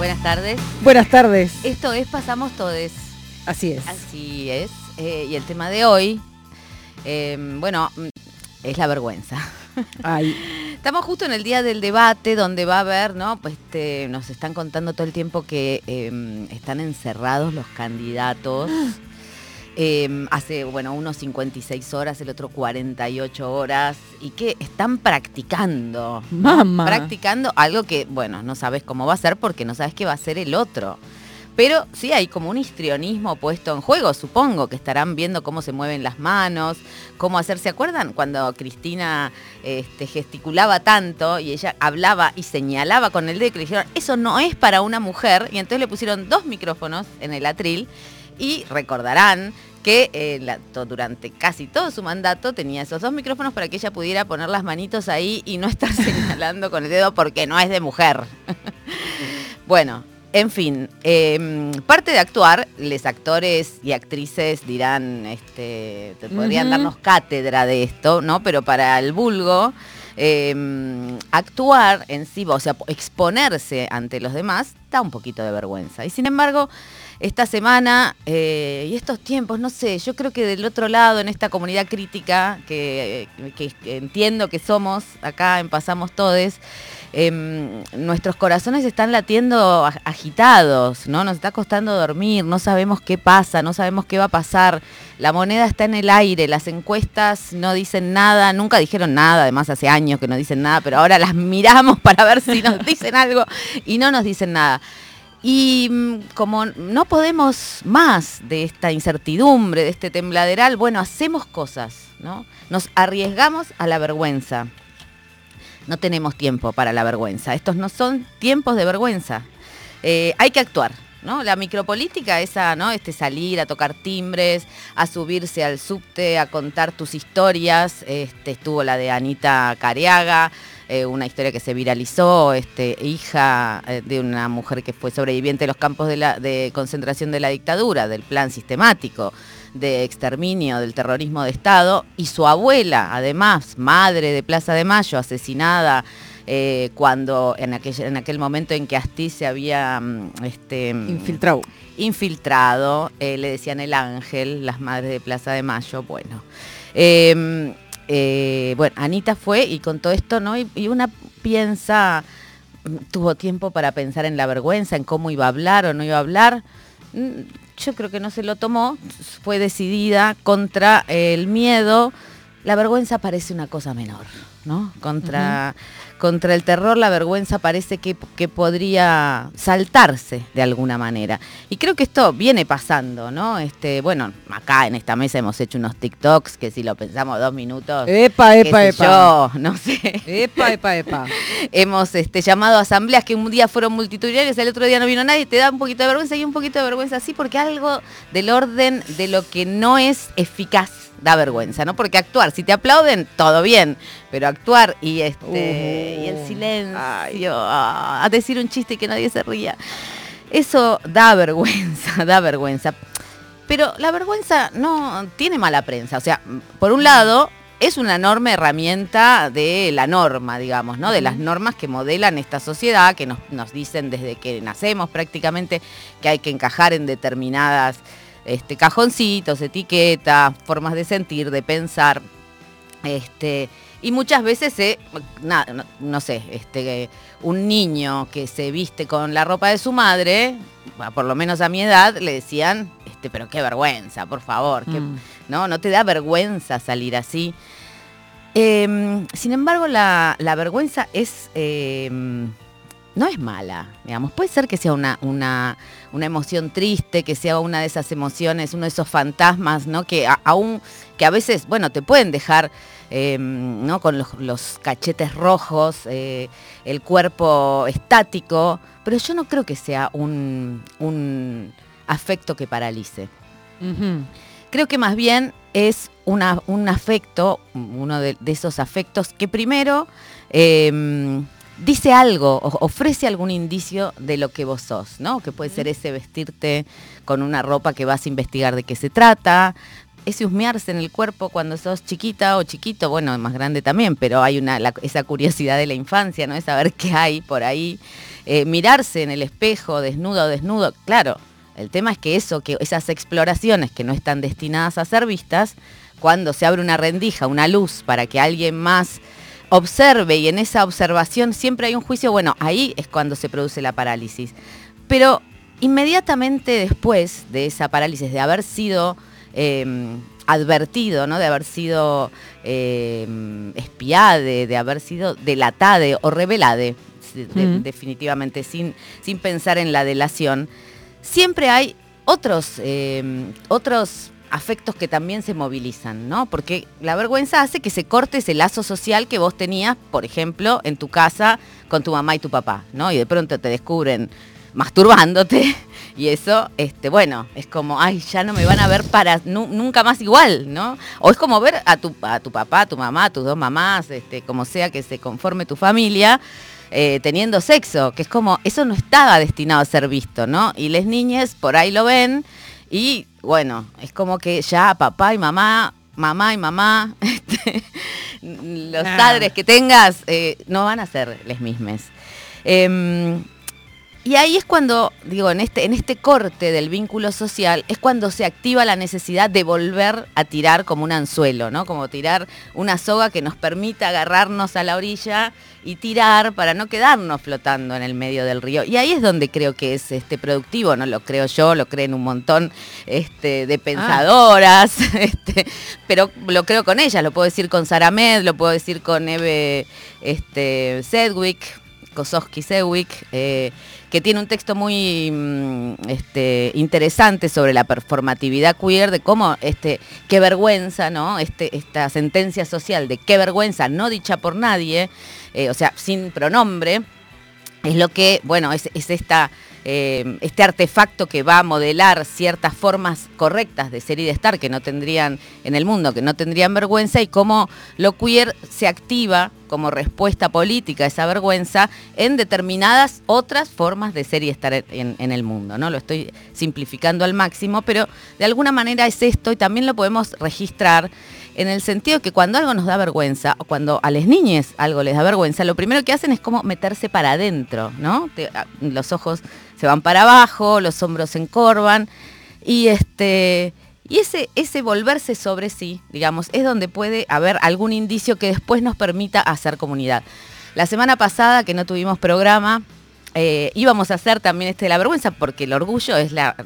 Buenas tardes. Buenas tardes. Esto es Pasamos Todes. Así es. Así es. Eh, y el tema de hoy, eh, bueno, mm, es la vergüenza. Ay, Estamos justo en el día del debate donde va a haber, ¿no? Pues este, nos están contando todo el tiempo que eh, están encerrados los candidatos. Eh, hace, bueno, unos 56 horas, el otro 48 horas, y que están practicando. Mamá. Practicando algo que, bueno, no sabes cómo va a ser porque no sabes qué va a ser el otro. Pero sí hay como un histrionismo puesto en juego, supongo que estarán viendo cómo se mueven las manos, cómo hacer. ¿Se acuerdan cuando Cristina este, gesticulaba tanto y ella hablaba y señalaba con el dedo y le dijeron, eso no es para una mujer? Y entonces le pusieron dos micrófonos en el atril y recordarán que eh, la- to- durante casi todo su mandato tenía esos dos micrófonos para que ella pudiera poner las manitos ahí y no estar señalando con el dedo porque no es de mujer. bueno, en fin, eh, parte de actuar, los actores y actrices dirán, este, te podrían darnos cátedra de esto, ¿no? Pero para el vulgo, eh, actuar en sí, o sea, exponerse ante los demás, da un poquito de vergüenza. Y sin embargo, esta semana eh, y estos tiempos, no sé, yo creo que del otro lado, en esta comunidad crítica que, que- que entiendo que somos, acá en Pasamos Todes, em, nuestros corazones están latiendo ag- agitados, ¿no? Nos está costando dormir, no sabemos qué pasa, no sabemos qué va a pasar. La moneda está en el aire, las encuestas no dicen nada, nunca dijeron nada, además hace años que no dicen nada, pero ahora las miramos para ver si nos dicen algo y no nos dicen nada. Y mm, como no podemos más de esta incertidumbre, de este tembladeral, bueno, hacemos cosas, ¿no? Nos arriesgamos a la vergüenza. No tenemos tiempo para la vergüenza. Estos no son tiempos de vergüenza. Eh, hay que actuar. ¿no? La micropolítica, esa, ¿no? Este salir a tocar timbres, a subirse al subte, a contar tus historias. Este, estuvo la de Anita Cariaga, eh, una historia que se viralizó, este, hija eh, de una mujer que fue sobreviviente de los campos de, la, de concentración de la dictadura, del plan sistemático de exterminio del terrorismo de Estado, y su abuela, además, madre de Plaza de Mayo, asesinada eh, cuando en aquel, en aquel momento en que Astiz se había mm, este, mm, infiltrado. infiltrado, eh, le decían el ángel, las madres de Plaza de Mayo, bueno. Eh, eh, bueno, Anita fue y con todo esto, ¿no? Y, y una piensa, tuvo tiempo para pensar en la vergüenza, en cómo iba a hablar o no iba a hablar. Mm, Yo creo que no se lo tomó, fue decidida contra el miedo. La vergüenza parece una cosa menor, ¿no? Contra, contra el terror, la vergüenza parece que, que podría saltarse de alguna manera. Y creo que esto viene pasando, ¿no? Este, bueno, acá en esta mesa hemos hecho unos TikToks que si lo pensamos dos minutos. Epa, epa, epa. Yo, no sé. Epa, epa, epa. Hemos este, llamado a asambleas que un día fueron multitudinarias, el otro día no vino nadie, te da un poquito de vergüenza y un poquito de vergüenza así, porque algo del orden de lo que no es eficaz da vergüenza, ¿no? Porque actuar, si te aplauden, todo bien, pero actuar y este y el Uh, silencio, a decir un chiste que nadie se ría, eso da vergüenza, da vergüenza. Pero la vergüenza no tiene mala prensa. O sea, por un lado, es una enorme herramienta de la norma, digamos, ¿no? De las normas que modelan esta sociedad, que nos, nos dicen desde que nacemos prácticamente que hay que encajar en determinadas este, cajoncitos, etiquetas, formas de sentir, de pensar. Este, y muchas veces na- no, no sé, este, un niño que se viste con la ropa de su madre, por lo menos a mi edad, le decían, este, pero qué vergüenza, por favor, que, Mm. ¿no? No te da vergüenza salir así. Em, sin embargo, la, la vergüenza es em, no es mala, digamos. Puede ser que sea una, una, una emoción triste, que sea una de esas emociones, uno de esos fantasmas, ¿no? Que a- aún, que a veces, bueno, te pueden dejar, eh, ¿no? Con los, los cachetes rojos, eh, el cuerpo estático, pero yo no creo que sea un, un afecto que paralice. Creo que más bien es una- un afecto, uno de, de esos afectos que primero eh, dice algo, ofrece algún indicio de lo que vos sos, ¿no? Que puede ser ese vestirte con una ropa que vas a investigar de qué se trata, ese husmearse en el cuerpo cuando sos chiquita o chiquito, bueno, más grande también, pero hay una, esa curiosidad de la infancia, ¿no? Es saber qué hay por ahí. Eh, mirarse en el espejo, desnudo o desnudo, claro, el tema es que eso, que esas exploraciones que no están destinadas a ser vistas, cuando se abre una rendija, una luz para que alguien más observe y en esa observación siempre hay un juicio, bueno, ahí es cuando se produce la parálisis. Pero inmediatamente después de esa parálisis, de haber sido em, advertido, ¿no? de haber sido eh, espiade, de haber sido delatade o revelade, definitivamente, sin, sin pensar en la delación, siempre hay otros, em, otros afectos que también se movilizan, ¿no? Porque la vergüenza hace que se corte ese lazo social que vos tenías, por ejemplo, en tu casa con tu mamá y tu papá, ¿no? Y de pronto te descubren masturbándote y eso, este, bueno, es como, ay, ya no me van a ver para nunca más igual, ¿no? O es como ver a tu, a tu papá, a tu mamá, a tus dos mamás, este, como sea que se conforme tu familia, eh, teniendo sexo, que es como, eso no estaba destinado a ser visto, ¿no? Y las niñas por ahí lo ven y bueno, es como que ya papá y mamá, mamá y mamá, este, los padres que tengas eh, no van a ser les mismes. Em, y ahí es cuando, digo, en este, en este corte del vínculo social, es cuando se activa la necesidad de volver a tirar como un anzuelo, ¿no? Como tirar una soga que nos permita agarrarnos a la orilla y tirar para no quedarnos flotando en el medio del río. Y ahí es donde creo que es este productivo, no lo creo yo, lo creen un montón este, de pensadoras, este, pero lo creo con ellas, lo puedo decir con Sara Med, lo puedo decir con Eve este, Sedwick, Kosowski Sedwick. Eh, que tiene un texto muy mm, este, interesante sobre la performatividad queer, de cómo este, qué vergüenza, ¿no? Este, esta sentencia social de qué vergüenza, no dicha por nadie, eh, o sea, sin pronombre, es lo que, bueno, es, esta, eh, este artefacto que va a modelar ciertas formas correctas de ser y de estar que no tendrían en el mundo, que no tendrían vergüenza, y cómo lo queer se activa como respuesta política a esa vergüenza en determinadas otras formas de ser y estar en, el mundo. ¿no? Lo estoy simplificando al máximo, pero de alguna manera es esto y también lo podemos registrar en el sentido que cuando algo nos da vergüenza, o cuando a las niñas algo les da vergüenza, lo primero que hacen es como meterse para adentro, ¿no? Los ojos se van para abajo, los hombros se encorvan, y este... Y ese, ese volverse sobre sí, digamos, es donde puede haber algún indicio que después nos permita hacer comunidad. La semana pasada que no tuvimos programa, eh, íbamos a hacer también este de la vergüenza, porque el orgullo es la,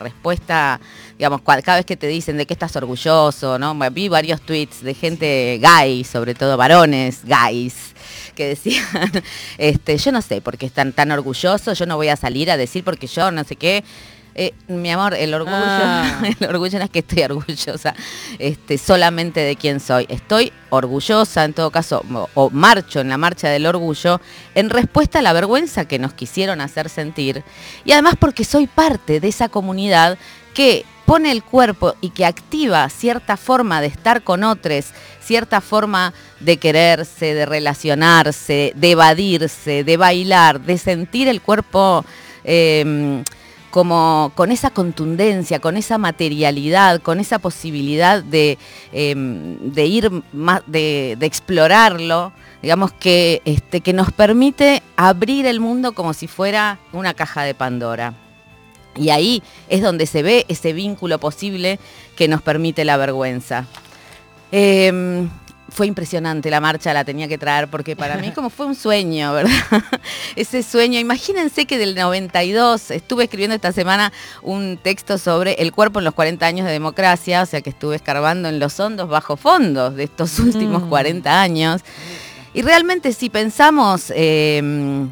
respuesta, digamos, cada vez que te dicen de qué estás orgulloso, ¿no? Vi varios tweets de gente gay, sobre todo varones gays, que decían, este, yo no sé por qué están tan orgullosos, yo no voy a salir a decir porque yo no sé qué. Eh, mi amor, el orgullo, ah. el orgullo no es que estoy orgullosa este, solamente de quién soy. Estoy orgullosa, en todo caso, o, marcho en la marcha del orgullo, en respuesta a la vergüenza que nos quisieron hacer sentir. Y además porque soy parte de esa comunidad que pone el cuerpo y que activa cierta forma de estar con otros, cierta forma de quererse, de relacionarse, de evadirse, de bailar, de sentir el cuerpo. Em, como con esa contundencia, con esa materialidad, con esa posibilidad de, em, ir más, de, explorarlo, digamos que, este, que nos permite abrir el mundo como si fuera una caja de Pandora. Y ahí es donde se ve ese vínculo posible que nos permite la vergüenza. Em, fue impresionante la marcha, la tenía que traer porque para mí como fue un sueño, ¿verdad? Ese sueño, imagínense que del 92 estuve escribiendo esta semana un texto sobre el cuerpo en los 40 años de democracia, o sea que estuve escarbando en los hondos bajo fondos de estos últimos 40 mm. años. Y realmente si pensamos em,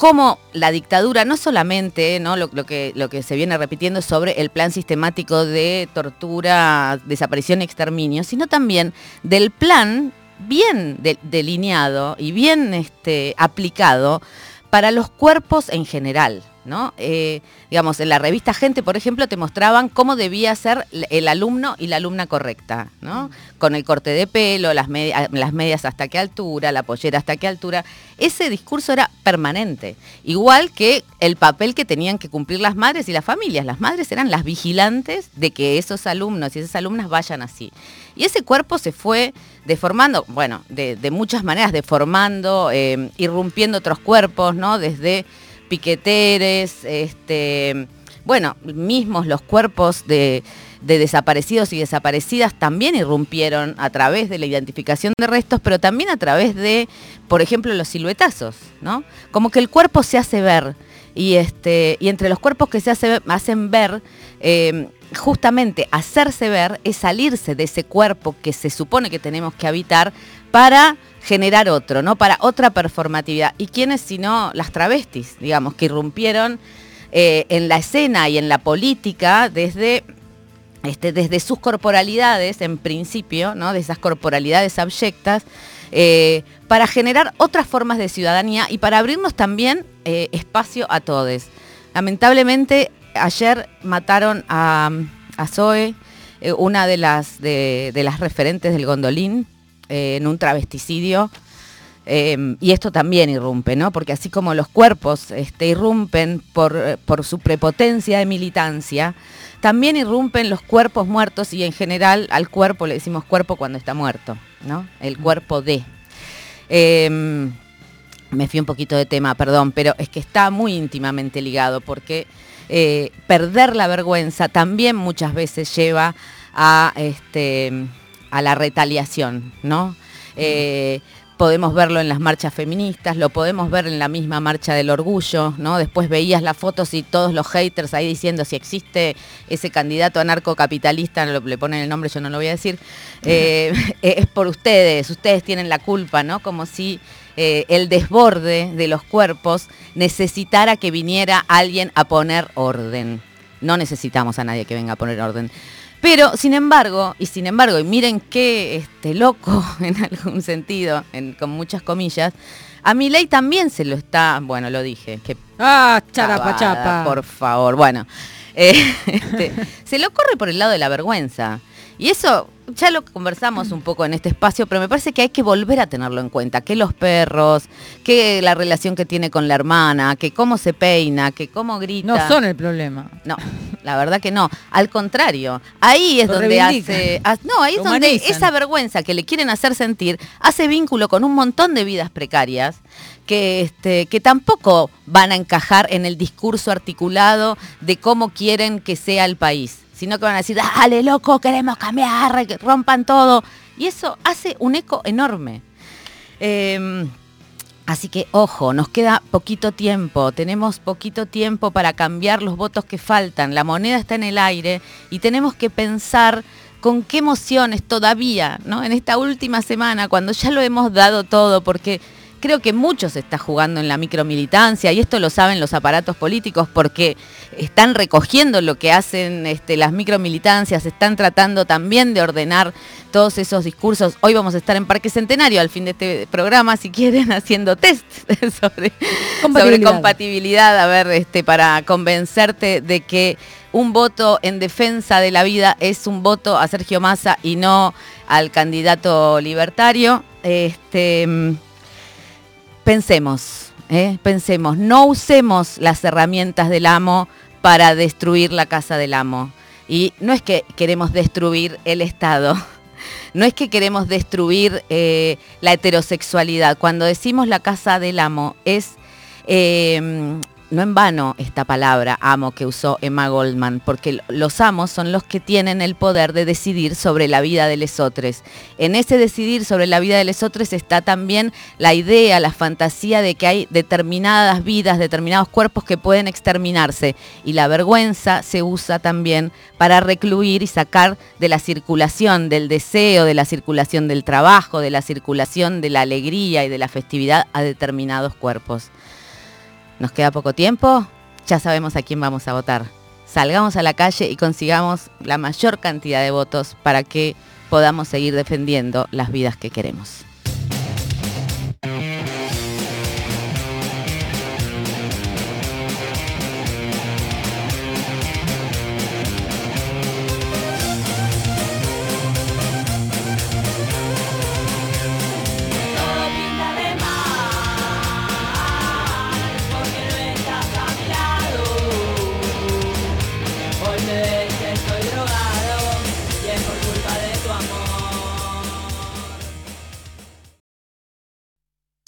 cómo la dictadura, no solamente ¿no? Lo, que, lo que se viene repitiendo sobre el plan sistemático de tortura, desaparición y exterminio, sino también del plan bien delineado y bien este, aplicado para los cuerpos en general. ¿No? Eh, digamos, en la revista Gente, por ejemplo, te mostraban cómo debía ser el alumno y la alumna correcta, ¿no? Con el corte de pelo, las, las medias hasta qué altura, la pollera hasta qué altura. Ese discurso era permanente, igual que el papel que tenían que cumplir las madres y las familias. Las madres eran las vigilantes de que esos alumnos y esas alumnas vayan así. Y ese cuerpo se fue deformando, bueno, de, muchas maneras, deformando, eh, irrumpiendo otros cuerpos, ¿no? Desde piqueteres, este, bueno, mismos los cuerpos de, desaparecidos y desaparecidas también irrumpieron a través de la identificación de restos, pero también a través de, por ejemplo, los siluetazos, ¿no? Como que el cuerpo se hace ver y, este, y entre los cuerpos que se hacen ver, eh, justamente hacerse ver es salirse de ese cuerpo que se supone que tenemos que habitar para generar otro, ¿no? Para otra performatividad. ¿Y quiénes sino las travestis, digamos, que irrumpieron eh, en la escena y en la política desde, este, desde sus corporalidades, en principio, ¿no? De esas corporalidades abyectas, eh, para generar otras formas de ciudadanía y para abrirnos también eh, espacio a todos. Lamentablemente, ayer mataron a, a Zoe, una de las, de las referentes del gondolín, eh, en un travesticidio. Em, y esto también irrumpe, ¿no? Porque así como los cuerpos este, irrumpen por, eh, por, su prepotencia de militancia, también irrumpen los cuerpos muertos y en general al cuerpo le decimos cuerpo cuando está muerto, ¿no? El cuerpo de. Em, me fui un poquito de tema, perdón, pero es que está muy íntimamente ligado porque eh, perder la vergüenza también muchas veces lleva a este, a la retaliación, ¿no? Eh, podemos verlo en las marchas feministas, lo podemos ver en la misma marcha del orgullo, ¿no? Después veías las fotos y todos los haters ahí diciendo si existe ese candidato anarcocapitalista, le ponen el nombre, yo no lo voy a decir, eh, es por ustedes, ustedes tienen la culpa, ¿no? Como si eh, el desborde de los cuerpos necesitara que viniera alguien a poner orden. No necesitamos a nadie que venga a poner orden. Pero, sin embargo, y sin embargo, y miren qué este, loco en algún sentido, con muchas comillas, a mi ley también se lo está, bueno, lo dije, que... Ah, charapa, chapa. Por favor, bueno, eh, este, se lo corre por el lado de la vergüenza. Y eso ya lo conversamos un poco en este espacio, pero me parece que hay que volver a tenerlo en cuenta, que los perros, que la relación que tiene con la hermana, que cómo se peina, que cómo grita. No son el problema. No, la verdad que no. Al contrario, ahí es donde hace... No, ahí es donde esa vergüenza que le quieren hacer sentir hace vínculo con un montón de vidas precarias que, este, que tampoco van a encajar en el discurso articulado de cómo quieren que sea el país sino que van a decir, dale loco, queremos cambiar, rompan todo. Y eso hace un eco enorme. Em, así que ojo, nos queda poquito tiempo, tenemos poquito tiempo para cambiar los votos que faltan, la moneda está en el aire y tenemos que pensar con qué emociones todavía, ¿no? En esta última semana, cuando ya lo hemos dado todo, porque creo que mucho se está jugando en la micromilitancia y esto lo saben los aparatos políticos porque están recogiendo lo que hacen este, las micromilitancias, están tratando también de ordenar todos esos discursos. Hoy vamos a estar en Parque Centenario al fin de este programa, si quieren, haciendo test sobre compatibilidad, a ver, este, para convencerte de que un voto en defensa de la vida es un voto a Sergio Massa y no al candidato libertario. Este, pensemos, ¿eh? pensemos, no usemos las herramientas del amo para destruir la casa del amo. Y no es que queremos destruir el Estado, no es que queremos destruir eh, la heterosexualidad. Cuando decimos la casa del amo es eh, no en vano esta palabra amo que usó Emma Goldman, porque los amos son los que tienen el poder de decidir sobre la vida de lesotres. En ese decidir sobre la vida de lesotres está también la idea, la fantasía de que hay determinadas vidas, determinados cuerpos que pueden exterminarse. Y la vergüenza se usa también para recluir y sacar de la circulación del deseo, de la circulación del trabajo, de la circulación de la alegría y de la festividad a determinados cuerpos. Nos queda poco tiempo, ya sabemos a quién vamos a votar. Salgamos a la calle y consigamos la mayor cantidad de votos para que podamos seguir defendiendo las vidas que queremos.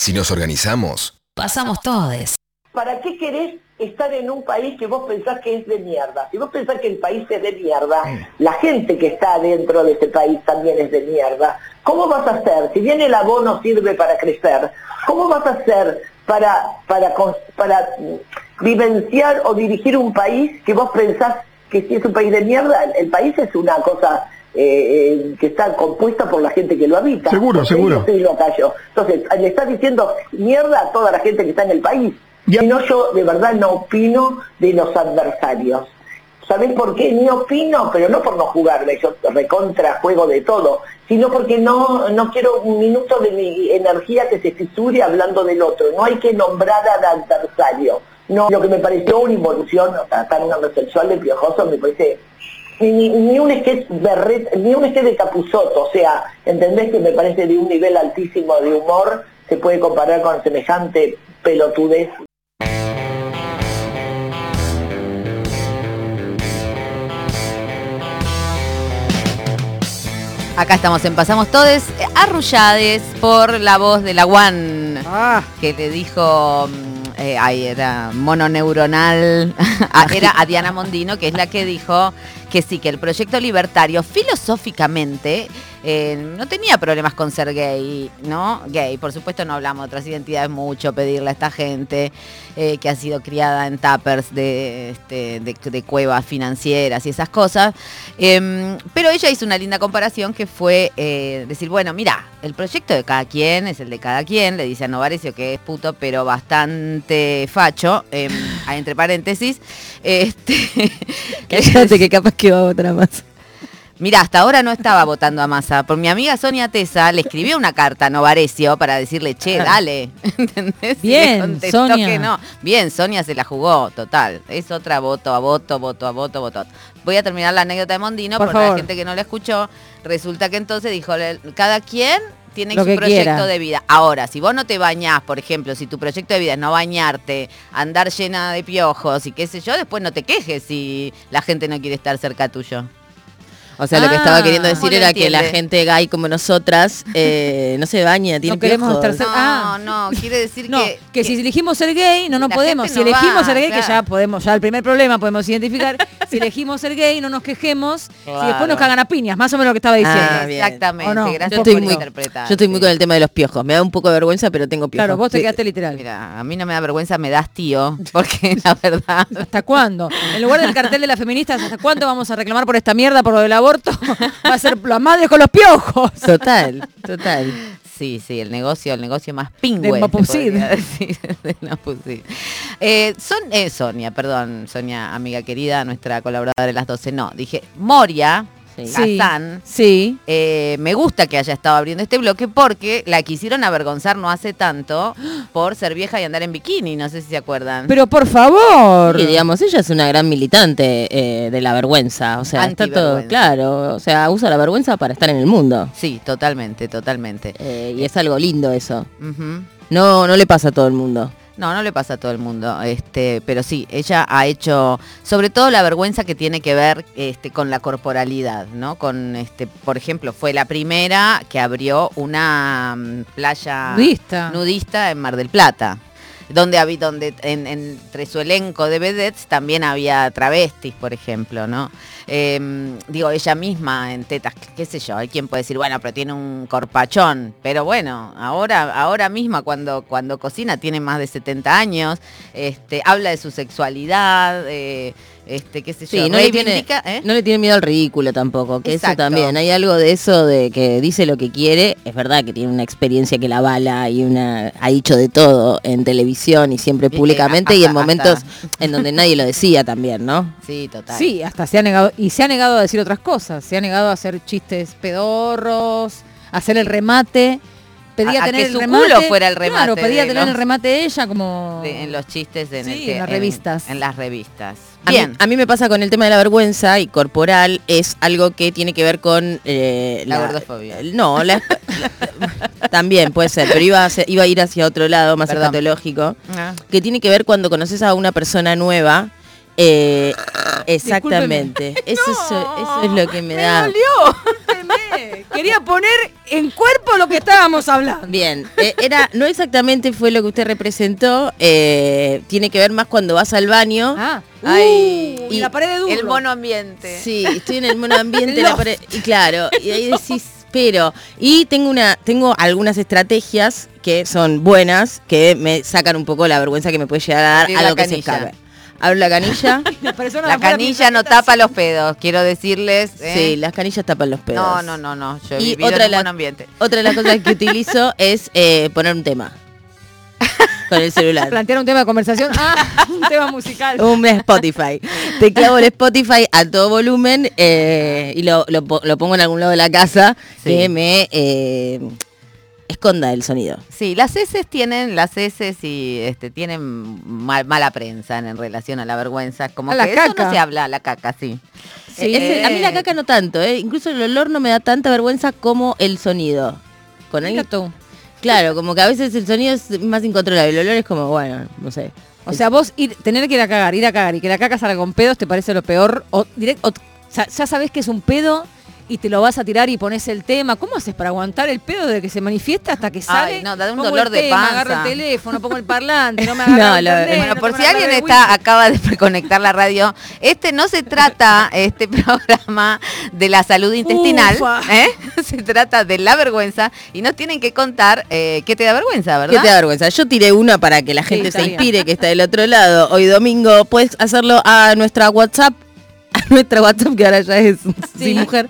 Si nos organizamos, pasamos todos. ¿Para qué querés estar en un país que vos pensás que es de mierda? Si vos pensás que el país es de mierda, la gente que está dentro de ese país también es de mierda. ¿Cómo vas a hacer? Si bien el abono sirve para crecer, ¿cómo vas a hacer para, para, para mm, vivenciar o dirigir un país que vos pensás que si es un país de mierda, el, el país es una cosa eh, eh, que está compuesta por la gente que lo habita. Seguro, seguro. yo soy locayo. Entonces, le estás diciendo mierda a toda la gente que está en el país. Si no, yo de verdad no opino de los adversarios. ¿Sabés por qué? Ni opino, pero no por no jugarme, yo recontra juego de todo, sino porque no, no quiero un minuto de mi energía que se fisure hablando del otro. No hay que nombrar al adversario. No, lo que me pareció una involución, o sea, tan homosexual de piojoso, me parece ni, ni un sketch berret, ni un sketch de Capuzoto, o sea, ¿entendés que me parece de un nivel altísimo de humor? Se puede comparar con semejante pelotudez Acá estamos en Pasamos Todes, eh, arrullades por la voz de la One, Ah, que le dijo, mm, eh, ay, era mononeuronal, a- era a Diana Mondino, que es la que dijo que sí, que el proyecto libertario filosóficamente eh, no tenía problemas con ser gay, ¿no? Gay, por supuesto no hablamos de otras identidades mucho, pedirle a esta gente eh, que ha sido criada en tappers de, este, de, de cuevas financieras y esas cosas. Em, pero ella hizo una linda comparación que fue eh, decir, bueno, mira, el proyecto de cada quien es el de cada quien, le dice a Novarecio que es puto, pero bastante facho, em, entre paréntesis. Este, Cállate que capaz que va más. Mira, hasta ahora no estaba votando a Massa. Por mi amiga Sonia Tesa le escribió una carta a Novarecio para decirle, che, dale. ¿Entendés? Y Bien, le contestó Sonia. que no. Bien, Sonia se la jugó, total. Es otra voto a voto, voto a voto, voto. Voy a terminar la anécdota de Mondino, Por porque la favor. gente que no la escuchó, resulta que entonces dijo, cada quien tiene Lo su proyecto quiera. de vida. Ahora, si vos no te bañás, por ejemplo, si tu proyecto de vida es no bañarte, andar llena de piojos y qué sé yo, después no te quejes si la gente no quiere estar cerca tuyo. O sea, lo que Ah, estaba queriendo ¿cómo decir era que la gente gay como nosotras eh, no se baña, tiene No queremos piojos. estar No, cerca- Ah. no, quiere decir no, que, que, si elegimos ser gay, no nos la podemos. Si no elegimos va, ser gay, que ya podemos, ya el primer problema podemos identificar. si elegimos ser gay, no nos quejemos. Si Claro. después nos cagan a piñas, más o menos lo que estaba diciendo. Ah, bien. Exactamente, ¿O no? gracias Yo estoy por muy- interpretar. Yo estoy muy con el tema de los piojos. Me da un poco de vergüenza, pero tengo piojos. claro, vos te Sí. quedaste literal. Mira, a mí no me da vergüenza, me das tío, porque la verdad... ¿Hasta cuándo? En lugar del cartel de las feministas, ¿hasta cuándo vamos a reclamar por esta mierda, por lo del aborto? Va a ser las madres con los piojos. Total, total. Sí, sí, el negocio, el negocio más pingüe. De Mapucid. decir, Mapucid. Eh, son, eh, Sonia, perdón, Sonia, amiga querida, nuestra colaboradora de las 12, no, dije, Moria, Sí. Sí. Eh, me gusta que haya estado abriendo este bloque porque la quisieron avergonzar no hace tanto por ser vieja y andar en bikini, no sé si se acuerdan. Pero por favor. Y digamos, ella es una gran militante eh, de la vergüenza. O sea, está todo claro. O sea, usa la vergüenza para estar en el mundo. sí, totalmente, totalmente. Eh, y es algo lindo eso. No, no le pasa a todo el mundo. No, no le pasa a todo el mundo, este, pero sí, ella ha hecho, sobre todo la vergüenza que tiene que ver este, con la corporalidad, ¿no? Con, este, por ejemplo, fue la primera que abrió una mm, playa Nudista. nudista en Mar del Plata. Donde, había, donde en- entre su elenco de vedettes también había travestis, por ejemplo, ¿no? Eh, digo, ella misma en tetas, qué sé yo, hay quien puede decir, bueno, pero tiene un corpachón, pero bueno, ahora, ahora misma cuando, cuando cocina tiene más de 70 años, este, habla de su sexualidad, eh, este, qué sé yo, Sí, no le, tiene, reivindica, ¿eh? no le tiene miedo al ridículo tampoco, que eso también, hay algo de eso de que dice lo que quiere, es verdad que tiene una experiencia que la bala y una ha dicho de todo en televisión y siempre públicamente y en momentos hasta- en donde nadie lo decía también, ¿no? Sí, total. Sí, hasta se ha negado, y se ha negado a decir otras cosas, se ha negado a hacer chistes pedorros, a hacer el remate, pedía A- a tener que el su remate. culo fuera el remate Claro, pedía de tener el remate ella como de- en los chistes en, Sí, el que- en las revistas. En, las revistas. A mí- Bien. A mí, me pasa con el tema de la vergüenza y corporal, es algo que tiene que ver con... eh, La gordofobia. No, la- la- también puede ser, pero iba a, ser- iba a ir hacia otro lado, más Perdón. escatológico, Ah. que tiene que ver cuando conoces a una persona nueva. eh, exactamente. Eso, es, eso es lo que me, da. Quería poner en cuerpo lo que estábamos hablando. Bien, eh, era, no exactamente fue lo que usted representó, eh, tiene que ver más cuando vas al baño. Ah, Ay, uh, y la pared de duro. El mono ambiente. Sí, estoy en el mono ambiente, la pared- y claro, y ahí decís, pero, y tengo una, tengo algunas estrategias que son buenas, que me sacan un poco la vergüenza que me puede llegar a dar algo la que se escape. Abro la canilla. La canilla no tapa los pedos, quiero decirles. ¿eh? Sí, las canillas tapan los pedos. No, no, no, no. Yo he Y vivido otra de en un la- buen ambiente. Otra de las cosas que utilizo es eh, poner un tema con el celular. Plantear un tema de conversación. Ah, un tema musical. Un Spotify. Te clavo el Spotify a todo volumen eh, y lo, lo pongo en algún lado de la casa Sí. que me eh, esconda el sonido. Sí, las heces tienen, las heces y este, tienen mal- mala prensa en, en relación a la vergüenza. Como A la eso caca. no se habla, la caca, sí. Eh, ese- a mí la caca no tanto, eh. incluso el olor no me da tanta vergüenza como el sonido. Con alguien, tú. claro, como que a veces el sonido es más incontrolable, el olor es como, bueno, no sé. O sea, vos ir, tener que ir a cagar, ir a cagar y que la caca salga con pedos te parece lo peor. O, direct- o sea, ya sabés que es un pedo y te lo vas a tirar y pones el tema. ¿Cómo haces para aguantar el pedo desde que se manifiesta hasta que sale? no, da un Pongo dolor el de tema, panza. agarro el teléfono, pongo el parlante, no me No, agarro el lo- internet, Bueno, no por si alguien de está acaba de conectar la radio, este no se trata, este programa, de la salud intestinal. ¿eh? se trata de la vergüenza y nos tienen que contar eh, qué te da vergüenza, ¿verdad? ¿Qué te da vergüenza? Yo tiré una para que la gente está se bien. inspire, que está del otro lado. Hoy domingo puedes hacerlo a nuestra WhatsApp. A nuestra WhatsApp, que ahora ya es sí, mujer.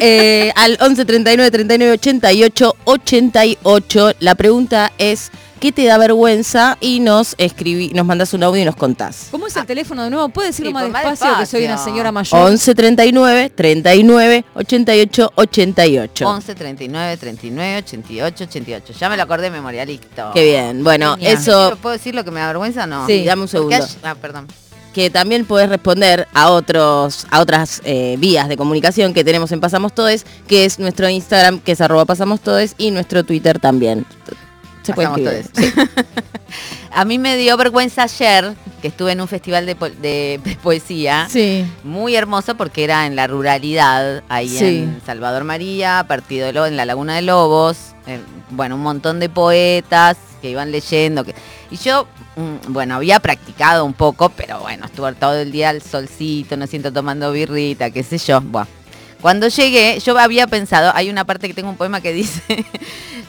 eh, al 11 39 39 88 88. La pregunta es: ¿qué te da vergüenza? Y nos escribí, nos mandas un audio y nos contás. ¿Cómo es el teléfono de nuevo? ¿Puedes decirlo Sí, más pues, más despacio, que soy una despacio. señora mayor? 11 39 39 88 88. 11 39 39 88 88. Ya me lo acordé de memoria, listo. Qué bien. Bueno, Genial. eso ¿Puedo decir lo que me da vergüenza no? Sí, dame un segundo. hay- Ah, perdón. Que también puedes responder a otros a otras eh, vías de comunicación que tenemos en Pasamos Todes, que es nuestro Instagram, que es arroba Pasamos Todes, y nuestro Twitter también. Se puede Pasamos escribir. todes. A mí me dio vergüenza ayer que estuve en un festival de, po- de poesía. Sí. Muy hermoso porque era en la ruralidad, ahí Sí. en Salvador María, Partido de Lobos, en la Laguna de Lobos. eh, bueno, un montón de poetas que iban leyendo. que- y yo, bueno, había practicado un poco, pero bueno, estuve todo el día al solcito, no siento tomando birrita, qué sé yo. Cuando llegué, yo había pensado, hay una parte que tengo un poema que dice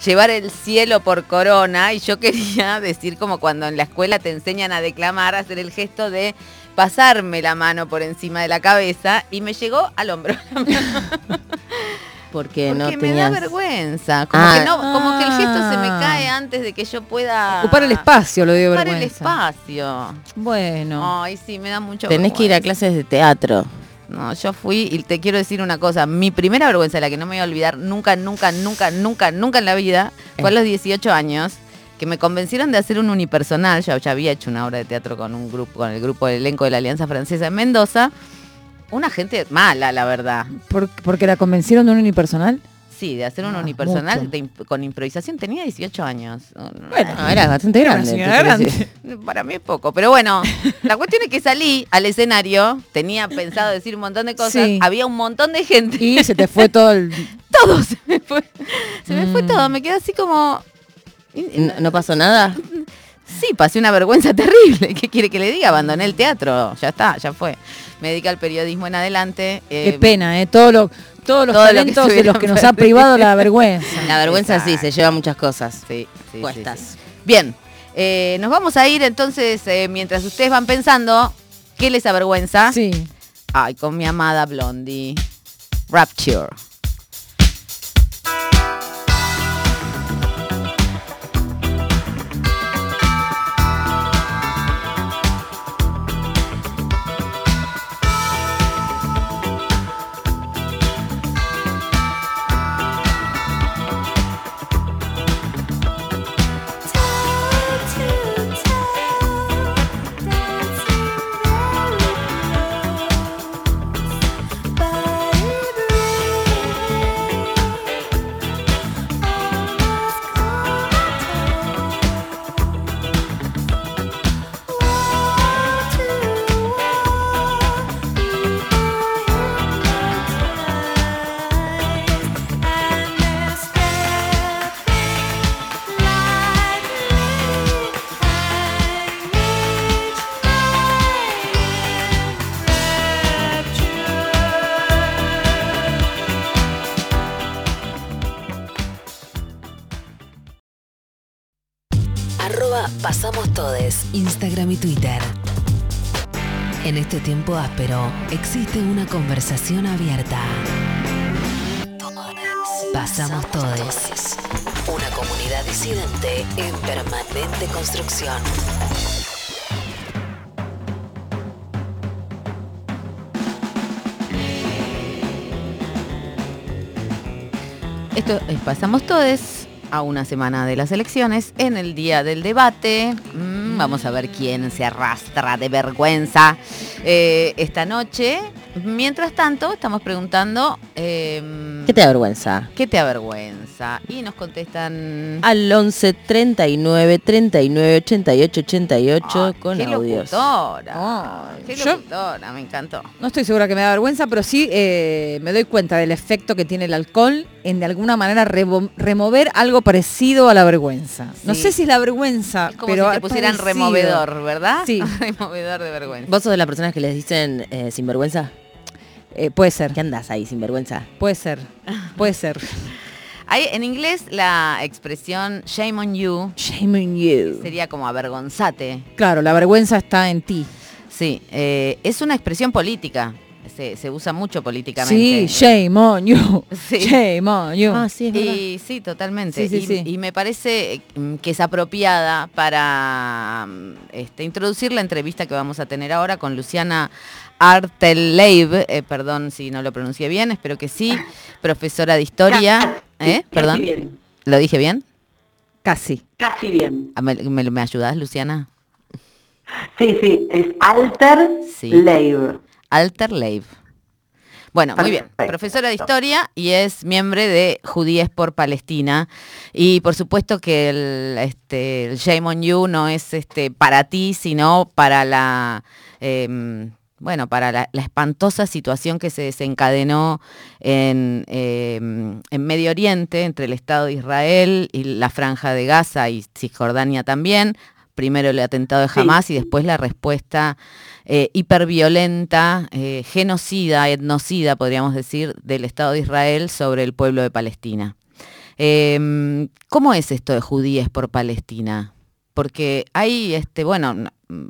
llevar el cielo por corona y yo quería decir como cuando en la escuela te enseñan a declamar, hacer el gesto de pasarme la mano por encima de la cabeza y me llegó al hombro. Porque, Porque no me tenías... da vergüenza, como, Ah. que no, como que el gesto se me Ah. cae antes de que yo pueda Ocupar el espacio, lo dio ocupar el vergüenza. espacio. Bueno. Ay, sí, me da mucho Tenés que ir a vergüenza. clases de teatro. No, yo fui y te quiero decir una cosa. Mi primera vergüenza, la que no me voy a olvidar nunca, nunca, nunca, nunca, nunca en la vida, fue a los 18 años, que me convencieron de hacer un unipersonal. Yo ya había hecho una obra de teatro con un grupo, con el grupo del elenco de la Alianza Francesa en Mendoza. Una gente mala, la verdad. ¿Por- ¿Porque la convencieron de un unipersonal? Sí, de hacer un Ah, unipersonal de con improvisación. Tenía 18 años. Bueno, bastante Era una grande. Para mí es poco, pero bueno, la cuestión es que salí al escenario, tenía pensado decir un montón de cosas, Sí. había un montón de gente, Y se te fue todo el... todo se me fue, se me fue Mm. todo, me quedé así como, ¿No, no pasó nada? sí, pasé una vergüenza terrible, ¿qué quiere que le diga? Abandoné el teatro, ya está, ya fue, me dediqué al periodismo en adelante. Qué eh, pena, ¿eh? Todo lo, todos los todo lo que talentos se de los que nos ha privado la vergüenza. La vergüenza sí, se lleva muchas cosas. Sí, sí, sí, Cuestas. sí. Bien, eh, nos vamos a ir entonces, eh, mientras ustedes van pensando, ¿qué les avergüenza? Sí. Ay, con mi amada Blondie. Rapture. Instagram y Twitter. En este tiempo áspero existe una conversación abierta. Pasamos Todes. Una comunidad disidente en permanente construcción. Esto es Pasamos Todes a una semana de las elecciones. En el día del debate, vamos a ver quién se arrastra de vergüenza eh, esta noche. Mientras tanto, estamos preguntando... eh, ¿Qué te da vergüenza? ¿Qué te avergüenza? Y nos contestan... Al 11 39 39 88 88 Ay, con qué audios. locutora. Ay, qué yo- locutora, me encantó. No estoy segura que me da vergüenza, pero sí eh, me doy cuenta del efecto que tiene el alcohol en de alguna manera remover algo parecido a la vergüenza. No sé si es la vergüenza, Es como pero si te pusieran parecido. removedor, ¿verdad? Sí. removedor de vergüenza. ¿Vos sos de las personas que les dicen eh, sinvergüenza? Eh, puede ser, ¿Qué andás ahí, sinvergüenza? puede ser, puede ser. Hay, en inglés la expresión shame on you Shame on you. sería como avergonzate. Claro, la vergüenza está en ti. Sí, eh, es una expresión política. Se, se usa mucho Sí, políticamente. shame on you. Sí. Shame on you. Ah, sí, es verdad. Y sí, totalmente. Sí, sí, y, sí. y me parece mm, que es apropiada para mm, este, introducir la entrevista que vamos a tener ahora con Luciana Arteleib, eh, perdón si no lo pronuncié bien, espero que sí, profesora de historia. ¿Eh? Casi Perdón, bien, ¿lo dije bien? Casi. casi bien. Ah, ¿Me, me, me ayudás, Luciana? Sí, sí, es Alter Sí. Leib. Alter Leib. Bueno, muy bien. Profesora de historia y es miembro de Judíes por Palestina. Y por supuesto que el, este, el Shame on You no es este, para ti, sino para la. em, bueno, para la, la espantosa situación que se desencadenó en, em, en Medio Oriente, entre el Estado de Israel y la Franja de Gaza y Cisjordania también. Primero el atentado de Sí. Hamas y después la respuesta eh, hiperviolenta, eh, genocida, etnocida, podríamos decir, del Estado de Israel sobre el pueblo de Palestina. Eh, ¿Cómo es esto de judíes por Palestina? Porque hay, este, bueno,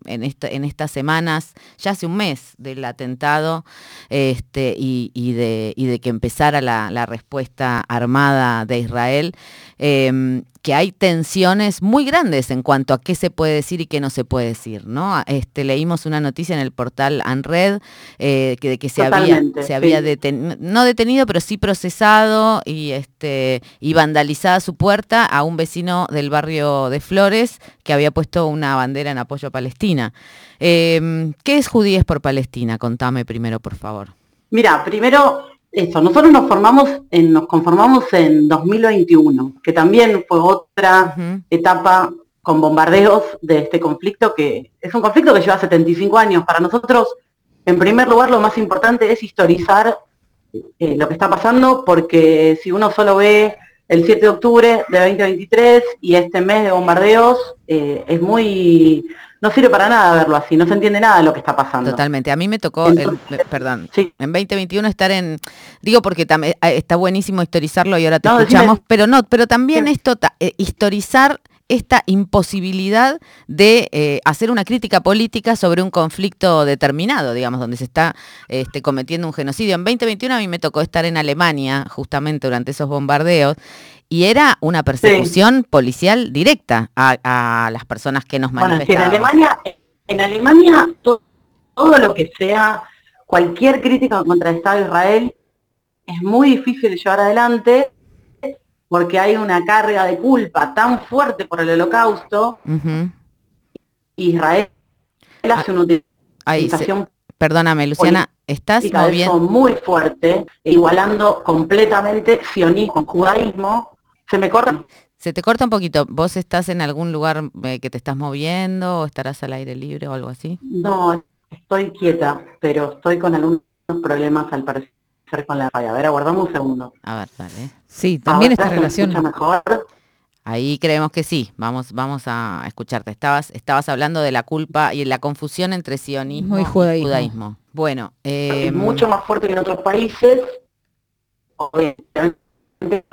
en, esta- en estas semanas, ya hace un mes del atentado este, y, de, y de que empezara la respuesta armada de Israel, eh, que hay tensiones muy grandes en cuanto a qué se puede decir y qué no se puede decir, ¿no? Este, leímos una noticia en el portal Anred eh, que, de que se había, se había sí. deten- no detenido, pero sí procesado y, este, y vandalizada su puerta a un vecino del barrio de Flores que había puesto una bandera en apoyo a Palestina. Eh, ¿Qué es Judíes por Palestina? Contame primero, por favor. Mira, primero eso, nosotros nos formamos en, nos conformamos en 2021, que también fue otra etapa con bombardeos de este conflicto, que es un conflicto que lleva 75 años. Para nosotros, en primer lugar, lo más importante es historizar eh, lo que está pasando, porque si uno solo ve el 7 de octubre de 2023 y este mes de bombardeos, eh, es muy... no sirve para nada verlo así, no se entiende nada de lo que está pasando. Totalmente. A mí me tocó, el- Entonces, perdón, sí. en 2021 estar en, digo porque tam- eh, está buenísimo historizarlo y ahora te No, decime. escuchamos, pero no, pero también Sí. esto, ta- eh, historizar esta imposibilidad de eh, hacer una crítica política sobre un conflicto determinado, digamos, donde se está este, cometiendo un genocidio. En 2021 a mí me tocó estar en Alemania, justamente durante esos bombardeos, y era una persecución policial directa a, a las personas que nos Bueno, que en manifestaban. Alemania, en Alemania to- todo lo que sea cualquier crítica contra el Estado de Israel es muy difícil de llevar adelante porque hay una carga de culpa tan fuerte por el holocausto, Ujú. Israel hace una Ahí se- utilización Perdóname, Luciana, estás moviendo. muy fuerte, igualando completamente sionismo con judaísmo. Se me corta. Se te corta un poquito. ¿Vos estás en algún lugar eh, que te estás moviendo o estarás al aire libre o algo así? No, estoy quieta, pero estoy con algunos problemas al parecer con la radio. A ver, aguardamos un segundo. A ver, dale. Sí, también Ahora esta se me relación. escucha mejor. Ahí creemos que sí. Vamos, vamos a escucharte. Estabas, estabas hablando de la culpa y la confusión entre sionismo Y judaísmo. judaísmo. Bueno, eh, mucho más fuerte que en otros países. Obviamente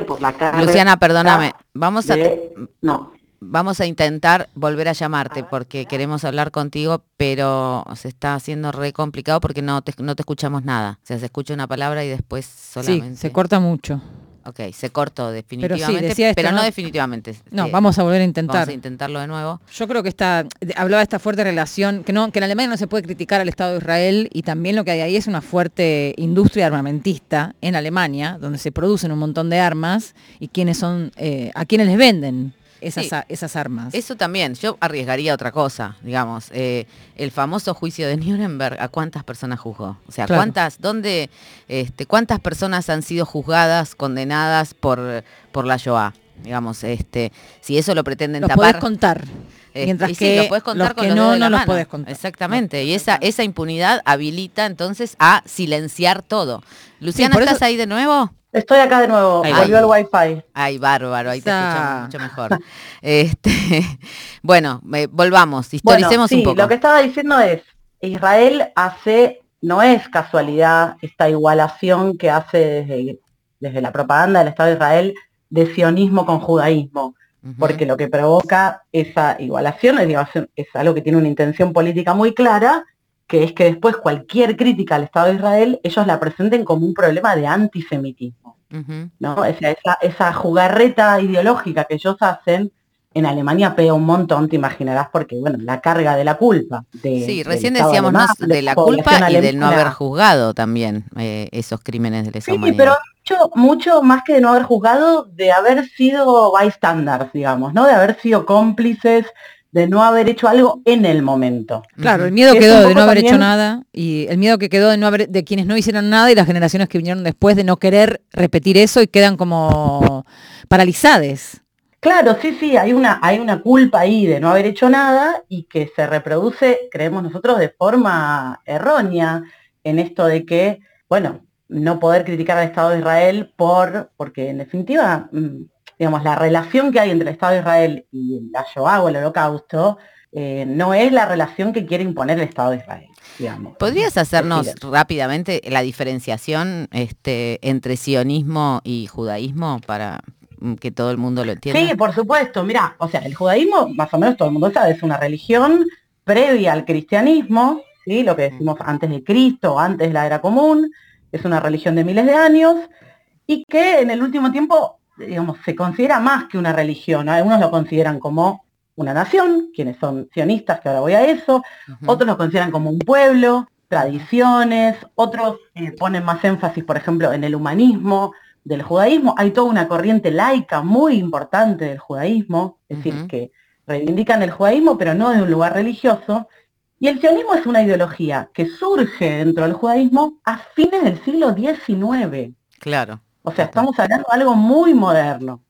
por la carga Luciana, perdóname. Vamos a, de- no. Vamos a intentar volver a llamarte porque queremos hablar contigo, pero se está haciendo re complicado porque no te, no te escuchamos nada. O sea, se escucha una palabra y después solamente... Sí, se corta mucho. Ok, se cortó Pero sí, definitivamente, esto, pero no ¿no? definitivamente. No, Eh, vamos a volver a vamos intentar. a intentarlo de nuevo. Yo creo que esta, de- hablaba de esta fuerte relación, que, no, que en Alemania no se puede criticar al Estado de Israel y también lo que hay ahí es una fuerte industria armamentista en Alemania, donde se producen un montón de armas y quienes son, eh, a quienes les venden esas, Sí. a- esas armas. Eso también, yo arriesgaría otra cosa, digamos, eh, el famoso juicio de Nuremberg, ¿a cuántas personas juzgó? O sea, Claro. ¿cuántas, dónde, este, cuántas personas han sido juzgadas, condenadas por, por la Shoah? Digamos, este, si eso lo pretenden los tapar. podés contar. eh, mientras y sí, que lo podés contar los con que los no, no los podés contar. Exactamente, y esa, esa impunidad habilita entonces a silenciar todo. Luciana, eso- ¿estás ahí de nuevo? Estoy acá de nuevo, Ahí volvió va. el wifi. Ay, bárbaro, ahí te escuchamos mucho mejor. Este, bueno, eh, volvamos, Bueno, historicemos sí, un poco. lo que estaba diciendo es, Israel hace, no es casualidad esta igualación que hace desde, desde la propaganda del Estado de Israel de sionismo con judaísmo, porque lo que provoca esa igualación es, digamos, es algo que tiene una intención política muy clara, que es que después cualquier crítica al Estado de Israel, ellos la presenten como un problema de antisemitismo. ¿no? O sea, esa, esa jugarreta ideológica que ellos hacen, en Alemania pega un montón, te imaginarás, porque, bueno, la carga de la culpa. de- Sí, recién decíamos alemán, ¿no? de la culpa y del no haber juzgado también eh, esos crímenes de lesa Sí, humanidad. pero mucho, mucho más que de no haber juzgado, de haber sido bystanders, digamos, ¿no? De haber sido cómplices, de no haber hecho algo en el momento. Claro, el miedo quedó de no haber hecho nada y el miedo que quedó de no haber de quienes no hicieron nada y las generaciones que vinieron después de no querer repetir eso y quedan como paralizadas. Claro, sí, sí, hay una, hay una culpa ahí de no haber hecho nada y que se reproduce, creemos nosotros, de forma errónea en esto de que, bueno, no poder criticar al Estado de Israel por, porque en definitiva, mm, digamos, la relación que hay entre el Estado de Israel y la Shoah o el Holocausto eh, no es la relación que quiere imponer el Estado de Israel, digamos. ¿Podrías hacernos rápidamente la diferenciación este, entre sionismo y judaísmo para mm, que todo el mundo lo entienda? Sí, por supuesto. Mira, o sea, el judaísmo, más o menos todo el mundo sabe, es una religión previa al cristianismo, ¿sí? Lo que decimos antes de Cristo, antes de la era común, es una religión de miles de años y que en el último tiempo, digamos, se considera más que una religión. Algunos lo consideran como una nación, quienes son sionistas, que ahora voy a eso, otros lo consideran como un pueblo, tradiciones, otros eh, ponen más énfasis, por ejemplo, en el humanismo del judaísmo. Hay toda una corriente laica muy importante del judaísmo, es decir, que reivindican el judaísmo, pero no desde un lugar religioso. Y el sionismo es una ideología que surge dentro del judaísmo a fines del siglo XIX. Claro. O sea, estamos hablando de algo muy moderno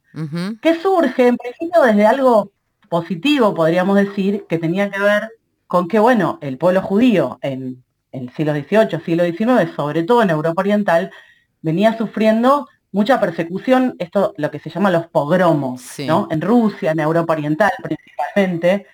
que surge en principio desde algo positivo, podríamos decir, que tenía que ver con que, bueno, el pueblo judío en el siglo XVIII, siglo XIX, sobre todo en Europa Oriental, venía sufriendo mucha persecución, esto lo que se llama los pogromos, Sí. ¿no? En Rusia, en Europa Oriental principalmente.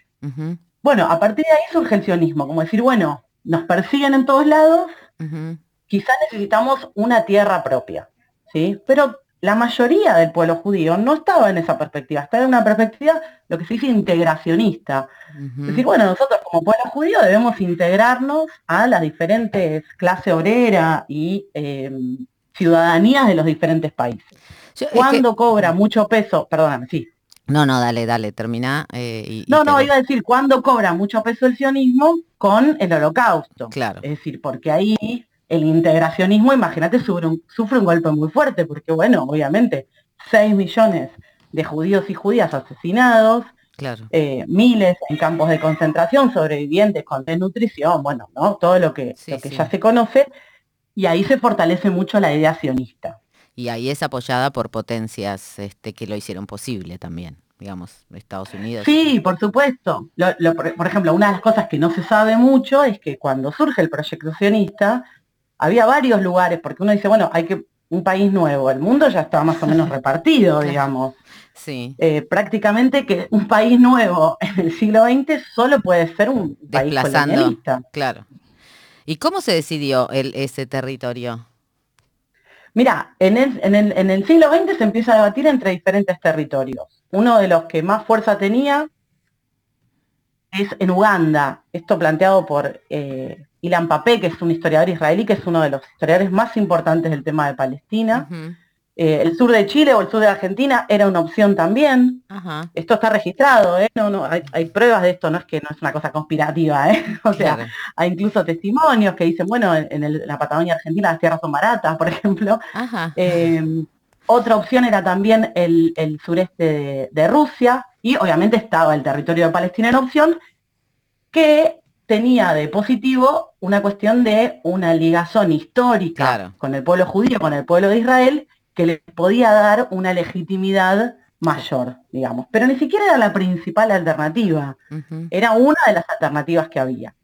Bueno, a partir de ahí surge el sionismo, como decir, bueno, nos persiguen en todos lados, Ujú. quizás necesitamos una tierra propia, ¿sí? Pero la mayoría del pueblo judío no estaba en esa perspectiva, estaba en una perspectiva, lo que se dice integracionista. Es decir, bueno, nosotros como pueblo judío debemos integrarnos a las diferentes clases obrera y eh, ciudadanías de los diferentes países. Yo- que- ¿Cuándo cobra mucho peso? Perdóname, sí. No, no, dale, dale, termina. eh, y- y No, no, iba a decir, ¿cuándo cobra mucho peso el sionismo? Con el holocausto. Claro. Es decir, porque ahí el integracionismo, imagínate, sufre un, sufre un golpe muy fuerte, porque bueno, obviamente, 6 millones de judíos y judías asesinados, Claro. eh, miles en campos de concentración, sobrevivientes con desnutrición, bueno, ¿no? Todo lo que, Sí, lo que sí. ya se conoce, y ahí se fortalece mucho la idea sionista. Y ahí es apoyada por potencias este, que lo hicieron posible también, digamos, Estados Unidos. Sí, por supuesto. Lo- lo- por, por ejemplo, una de las cosas que no se sabe mucho es que cuando surge el proyecto sionista, había varios lugares, porque uno dice, bueno, hay que un país nuevo, el mundo ya estaba más o menos repartido, digamos. Sí. Eh, prácticamente que un país nuevo en el siglo XX solo puede ser un país Desplazando. colonialista. Claro. ¿Y cómo se decidió el, ese territorio? Mira, en el, en, el, en el siglo XX se empieza a debatir entre diferentes territorios. Uno de los que más fuerza tenía es en Uganda, esto planteado por eh, Ilan Papé, que es un historiador israelí, que es uno de los historiadores más importantes del tema de Palestina. Eh, el sur de Chile o el sur de Argentina era una opción también. Esto está registrado, ¿eh? no, no, hay, hay pruebas de esto, no es que no es una cosa conspirativa, ¿eh? o sea, Claro. hay incluso testimonios que dicen, bueno, en, la Patagonia Argentina las tierras son baratas, por ejemplo. Otra opción era también el, el sureste de, de Rusia y obviamente estaba el territorio de Palestina en opción que tenía de positivo una cuestión de una ligación histórica Claro. con el pueblo judío, con el pueblo de Israel, que le podía dar una legitimidad mayor, digamos. Pero ni siquiera era la principal alternativa, era una de las alternativas que había.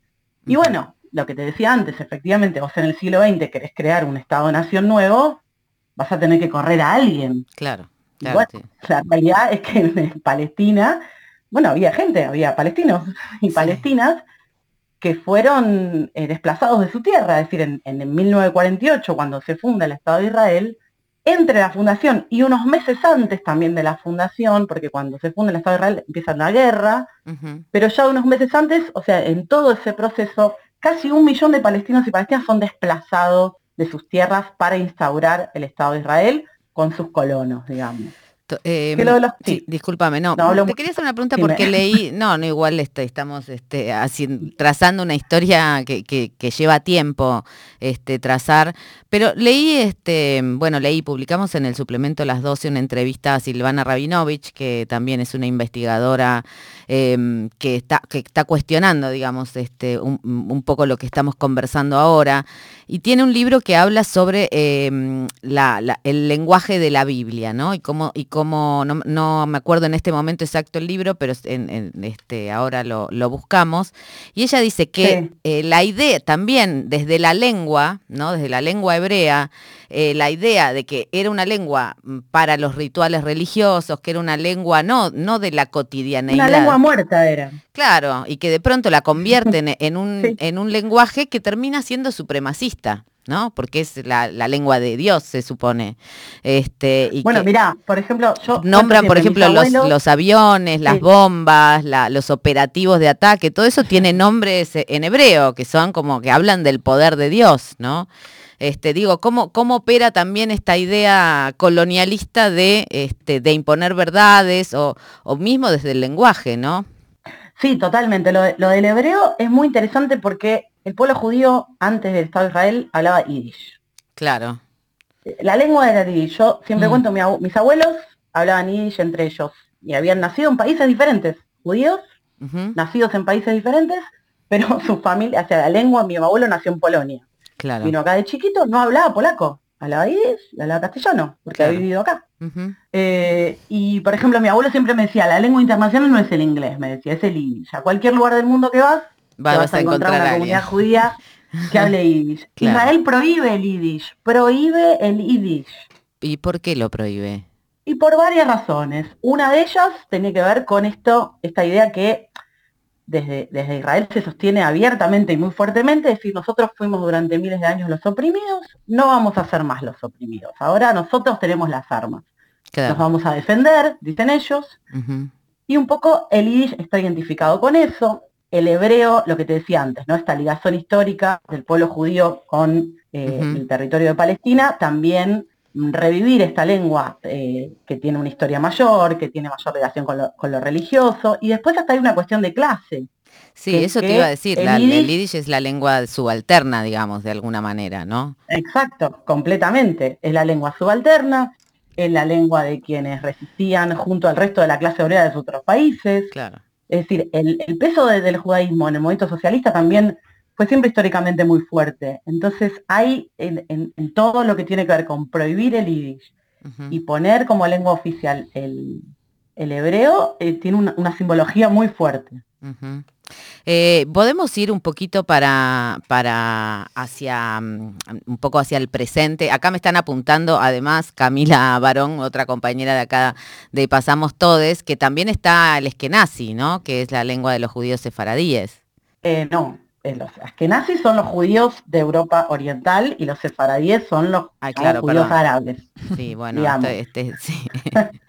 Y bueno, lo que te decía antes, efectivamente, vos en el siglo XX querés crear un Estado-nación nuevo, vas a tener que correr a alguien. Claro. Claro, bueno, sí. la realidad es que en Palestina, bueno, había gente, había palestinos y Sí. palestinas que fueron eh, desplazados de su tierra, es decir, en, en 1948, cuando se funda el Estado de Israel, entre la fundación y unos meses antes también de la fundación, porque cuando se funda el Estado de Israel empieza la guerra, pero ya unos meses antes, o sea, en todo ese proceso, casi un millón de palestinos y palestinas son desplazados de sus tierras para instaurar el Estado de Israel con sus colonos, digamos. Eh, Que lo de los- sí, discúlpame, no. Te quería hacer una pregunta Dime. porque leí, no, no, igual este, estamos este, trazando una historia que, que- que lleva tiempo este, trazar, pero leí, este, bueno, leí, publicamos en el suplemento Las 12 una entrevista a Silvana Rabinovich, que también es una investigadora em, que, está, que está cuestionando, digamos, este, un, un poco lo que estamos conversando ahora, y tiene un libro que habla sobre em, la- la- el lenguaje de la Biblia, ¿no? Y cómo, y cómo no, no me acuerdo en este momento exacto el libro, pero en, en este, ahora lo, lo buscamos. Y ella dice que Sí. eh, la idea también desde la lengua, ¿no? Desde la lengua hebrea, eh, la idea de que era una lengua mm, para los rituales religiosos, que era una lengua no, no de la cotidianeidad. Una lengua muerta era. Claro, y que de pronto la convierten en un, Sí. en un lenguaje que termina siendo supremacista, ¿no? Porque es la, la lengua de Dios, se supone. Este, y Bueno, mirá, por ejemplo, yo... nombran, por ejemplo, los, los aviones, las Sí. bombas, la- los operativos de ataque, todo eso tiene nombres eh, en hebreo, que son como que hablan del poder de Dios, ¿no? Este, digo, ¿cómo, ¿cómo opera también esta idea colonialista de, este, de imponer verdades o, o mismo desde el lenguaje, ¿no? Sí, totalmente. Lo, de- lo del hebreo es muy interesante porque el pueblo judío, antes del Estado de Israel, hablaba yiddish. Claro. La lengua era yiddish. Yo siempre Mm. cuento, mi mis abuelos hablaban yiddish entre ellos y habían nacido en países diferentes. Judíos, nacidos en países diferentes, pero su familia, o sea, la lengua, mi abuelo nació en Polonia. Claro. Vino acá de chiquito, no hablaba polaco, hablaba y hablaba castellano, porque Claro. había vivido acá. Eh, y por ejemplo, mi abuelo siempre me decía, la lengua internacional no es el inglés, me decía, es el yiddish. A cualquier lugar del mundo que vas, te Va- vas a encontrar a una alguien. comunidad judía que hable yiddish. Claro. Israel prohíbe el yiddish, prohíbe el yiddish. ¿Y por qué lo prohíbe? Y por varias razones. Una de ellas tenía que ver con esto, esta idea que desde, desde Israel se sostiene abiertamente y muy fuertemente, es decir, nosotros fuimos durante miles de años los oprimidos, no vamos a ser más los oprimidos. Ahora nosotros tenemos las armas. Nos vamos a defender, dicen ellos, y un poco el yiddish está identificado con eso. El hebreo, lo que te decía antes, ¿no? Esta ligación histórica del pueblo judío con eh, el territorio de Palestina, también revivir esta lengua eh, que tiene una historia mayor, que tiene mayor relación con lo, con lo religioso, y después hasta hay una cuestión de clase. Sí, eso te iba a decir. el la- El yiddish es la lengua subalterna, digamos, de alguna manera, ¿no? Exacto, completamente. Es la lengua subalterna, es la lengua de quienes resistían junto al resto de la clase obrera de sus otros países. Claro. Es decir, el, el peso de- del judaísmo en el movimiento socialista también fue siempre históricamente muy fuerte. Entonces hay en, en- en todo lo que tiene que ver con prohibir el yiddish y poner como lengua oficial el, el hebreo, eh, tiene una, una simbología muy fuerte. Eh, Podemos ir un poquito para, para hacia mm, un poco hacia el presente. Acá me están apuntando, además, Camila Barón, otra compañera de acá de Pasamos Todes, que también está el eskenazi, ¿no? Que es la lengua de los judíos sefaradíes. Eh, no, eh, los askenazis son los judíos de Europa Oriental y los sefaradíes son los claro, judíos perdón. árabes. Sí, bueno, este, sí.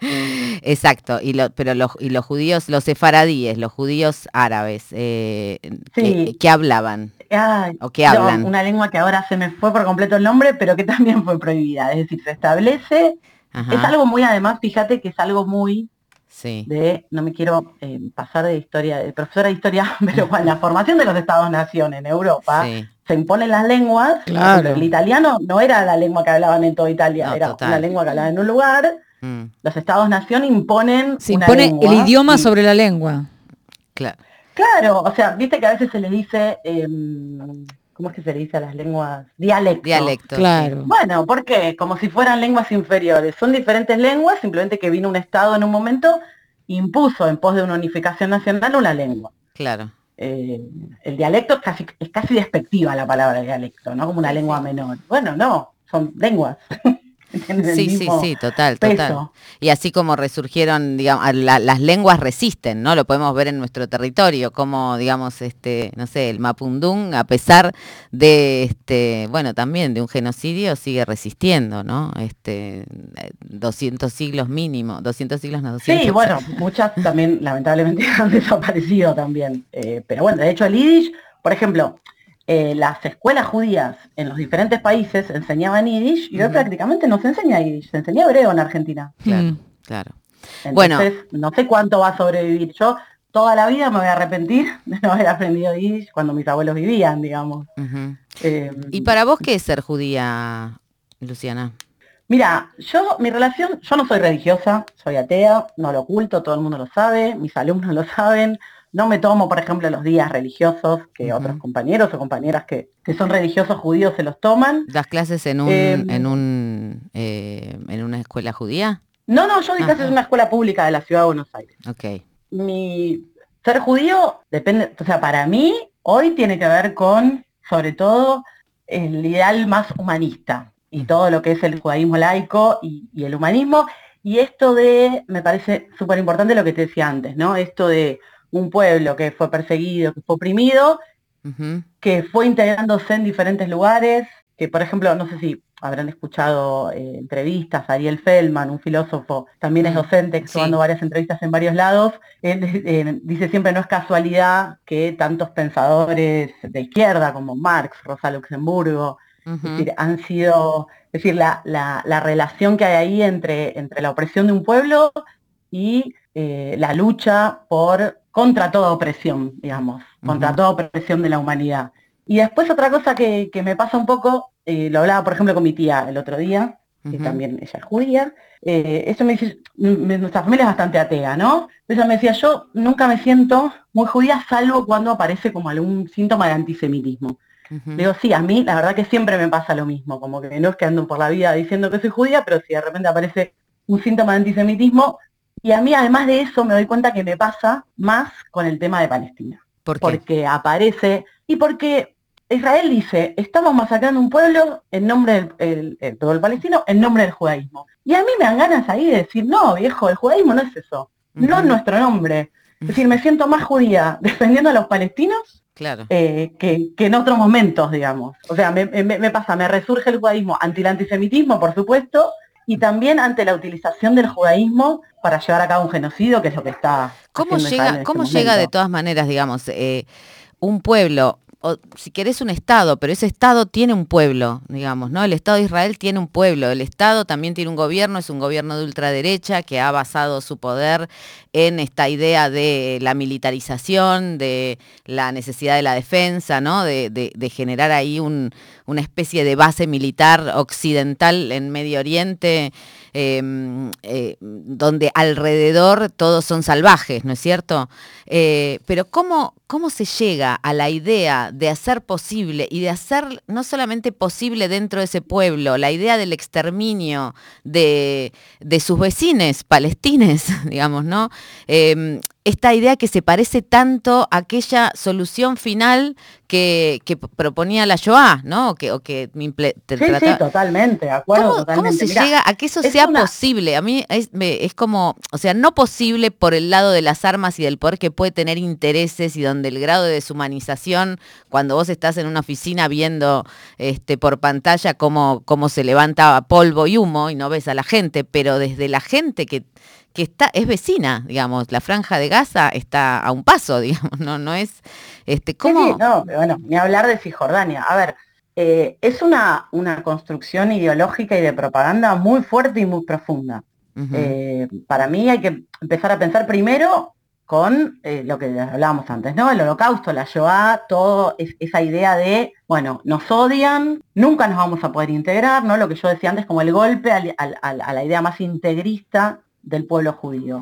exacto. Y lo, pero los, y los judíos, los sefaradíes, los judíos árabes, eh, ¿qué, Sí. qué hablaban? Ay, ¿O no, hablan? una lengua que ahora se me fue por completo el nombre, pero que también fue prohibida. Es decir, se establece, Ajá, es algo muy, además, fíjate que es algo muy sí. de, no me quiero eh, pasar de historia, de profesora de historia, pero con la formación de los Estados-nación en Europa, sí. se imponen las lenguas. Claro. El italiano no era la lengua que hablaban en toda Italia, No, era total. una lengua que hablaban en un lugar. Mm, Los Estados-nación imponen Se una impone lengua, el idioma y- sobre la lengua. claro. Claro, o sea, viste que a veces se le dice, em, ¿cómo es que se le dice a las lenguas? Dialecto. Dialecto. sí. Claro. Bueno, ¿por qué? Como si fueran lenguas inferiores. Son diferentes lenguas, simplemente que vino un Estado en un momento e impuso en pos de una unificación nacional una lengua. Claro. Eh, el dialecto es casi, es casi despectiva la palabra dialecto, ¿no? Como una lengua menor. Bueno, no, son lenguas. Tienen el Sí, sí, mismo sí, total, total. peso. Y así como resurgieron, digamos, la- las lenguas resisten, ¿no? Lo podemos ver en nuestro territorio, como, digamos, este, no sé, el mapundún, a pesar de, este, bueno, también de un genocidio, sigue resistiendo, ¿no? Este, eh, 200 siglos mínimo, 200 siglos, no, 200 Sí, bueno, muchas también lamentablemente han desaparecido también. Eh, pero bueno, de hecho el Yiddish, por ejemplo, eh, las escuelas judías en los diferentes países enseñaban Yiddish y hoy prácticamente no se enseña Yiddish, se enseña hebreo en Argentina. Claro, Mm. claro. Entonces, Bueno. no sé cuánto va a sobrevivir. Yo toda la vida me voy a arrepentir de no haber aprendido Yiddish cuando mis abuelos vivían, digamos. Eh, ¿Y para vos qué es ser judía, Luciana? Mira, yo, mi relación, yo no soy religiosa, soy atea, no lo oculto, todo el mundo lo sabe, mis alumnos lo saben, no me tomo, por ejemplo, los días religiosos que otros compañeros o compañeras que, que son religiosos judíos se los toman. ¿Das clases en un, Em. en un, eh, en una escuela judía? No, no, yo di clases Ajá. en una escuela pública de la ciudad de Buenos Aires. Ok. Mi ser judío depende, o sea, para mí hoy tiene que ver con, sobre todo, el ideal más humanista y todo lo que es el judaísmo laico y, y el humanismo. Y esto de, me parece súper importante lo que te decía antes, ¿no? Esto de un pueblo que fue perseguido, que fue oprimido, que fue integrándose en diferentes lugares, que por ejemplo, no sé si habrán escuchado eh, entrevistas, Ariel Feldman, un filósofo, también es Mm, docente, que está sí. dando varias entrevistas en varios lados, él eh, dice siempre no es casualidad que tantos pensadores de izquierda como Marx, Rosa Luxemburgo, es decir, han sido, es decir, la, la- la relación que hay ahí entre, entre la opresión de un pueblo y eh, la lucha por contra toda opresión, digamos, contra toda opresión de la humanidad. Y después otra cosa que, que me pasa un poco, eh, lo hablaba por ejemplo con mi tía el otro día, que también ella es judía, eh, eso me dice, nuestra familia es bastante atea, ¿no? Ella me decía, yo nunca me siento muy judía salvo cuando aparece como algún síntoma de antisemitismo. Ujú. Digo, sí, a mí la verdad que siempre me pasa lo mismo, como que no es que ando por la vida diciendo que soy judía, pero si de repente aparece un síntoma de antisemitismo, y a mí además de eso me doy cuenta que me pasa más con el tema de Palestina, ¿Por qué? porque aparece, y porque Israel dice, estamos masacrando un pueblo en nombre del el, el pueblo palestino, en nombre del judaísmo. Y a mí me dan ganas ahí de decir, no, viejo, el judaísmo no es eso, no es nuestro nombre. Es decir, me siento más judía defendiendo a los palestinos Claro. eh, que, que en otros momentos, digamos. O sea, me, me- me pasa, me resurge el judaísmo ante el antisemitismo, por supuesto, y también ante la utilización del judaísmo para llevar a cabo un genocidio, que es lo que está. ¿Cómo llega, este cómo llega de todas maneras, digamos, eh, un pueblo, si querés un Estado, pero ese Estado tiene un pueblo, digamos, ¿no? El Estado de Israel tiene un pueblo, el Estado también tiene un gobierno, es un gobierno de ultraderecha que ha basado su poder en esta idea de la militarización, de la necesidad de la defensa, ¿no? De, generar ahí un- una especie de base militar occidental en Medio Oriente, eh, eh, donde alrededor todos son salvajes, ¿no es cierto? Eh, pero ¿cómo, ¿cómo se llega a la idea de hacer posible y de hacer no solamente posible dentro de ese pueblo, la idea del exterminio de, de sus vecines palestines, digamos, ¿no? Esta idea que se parece tanto a aquella solución final que, que proponía la Shoah, ¿no? O que, o que me sí, sí, totalmente, de acuerdo, ¿Cómo, totalmente. ¿Cómo se llega a que eso sea posible? A mí es, es, como, o sea, no posible por el lado de las armas y del poder que puede tener intereses y donde el grado de deshumanización, cuando vos estás en una oficina viendo este, por pantalla cómo, cómo se levanta polvo y humo y no ves a la gente, pero desde la gente que que está, es vecina, digamos, la franja de Gaza está a un paso, digamos, no, no es, este, ¿cómo? no, bueno, ni hablar de Cisjordania. A ver, eh, es una, una construcción ideológica y de propaganda muy fuerte y muy profunda. Eh, para mí hay que empezar a pensar primero con eh, lo que hablábamos antes, ¿no? El holocausto, la Shoah, todo esa idea de, bueno, nos odian, nunca nos vamos a poder integrar, ¿no? Lo que yo decía antes como el golpe a la idea más integrista del pueblo judío.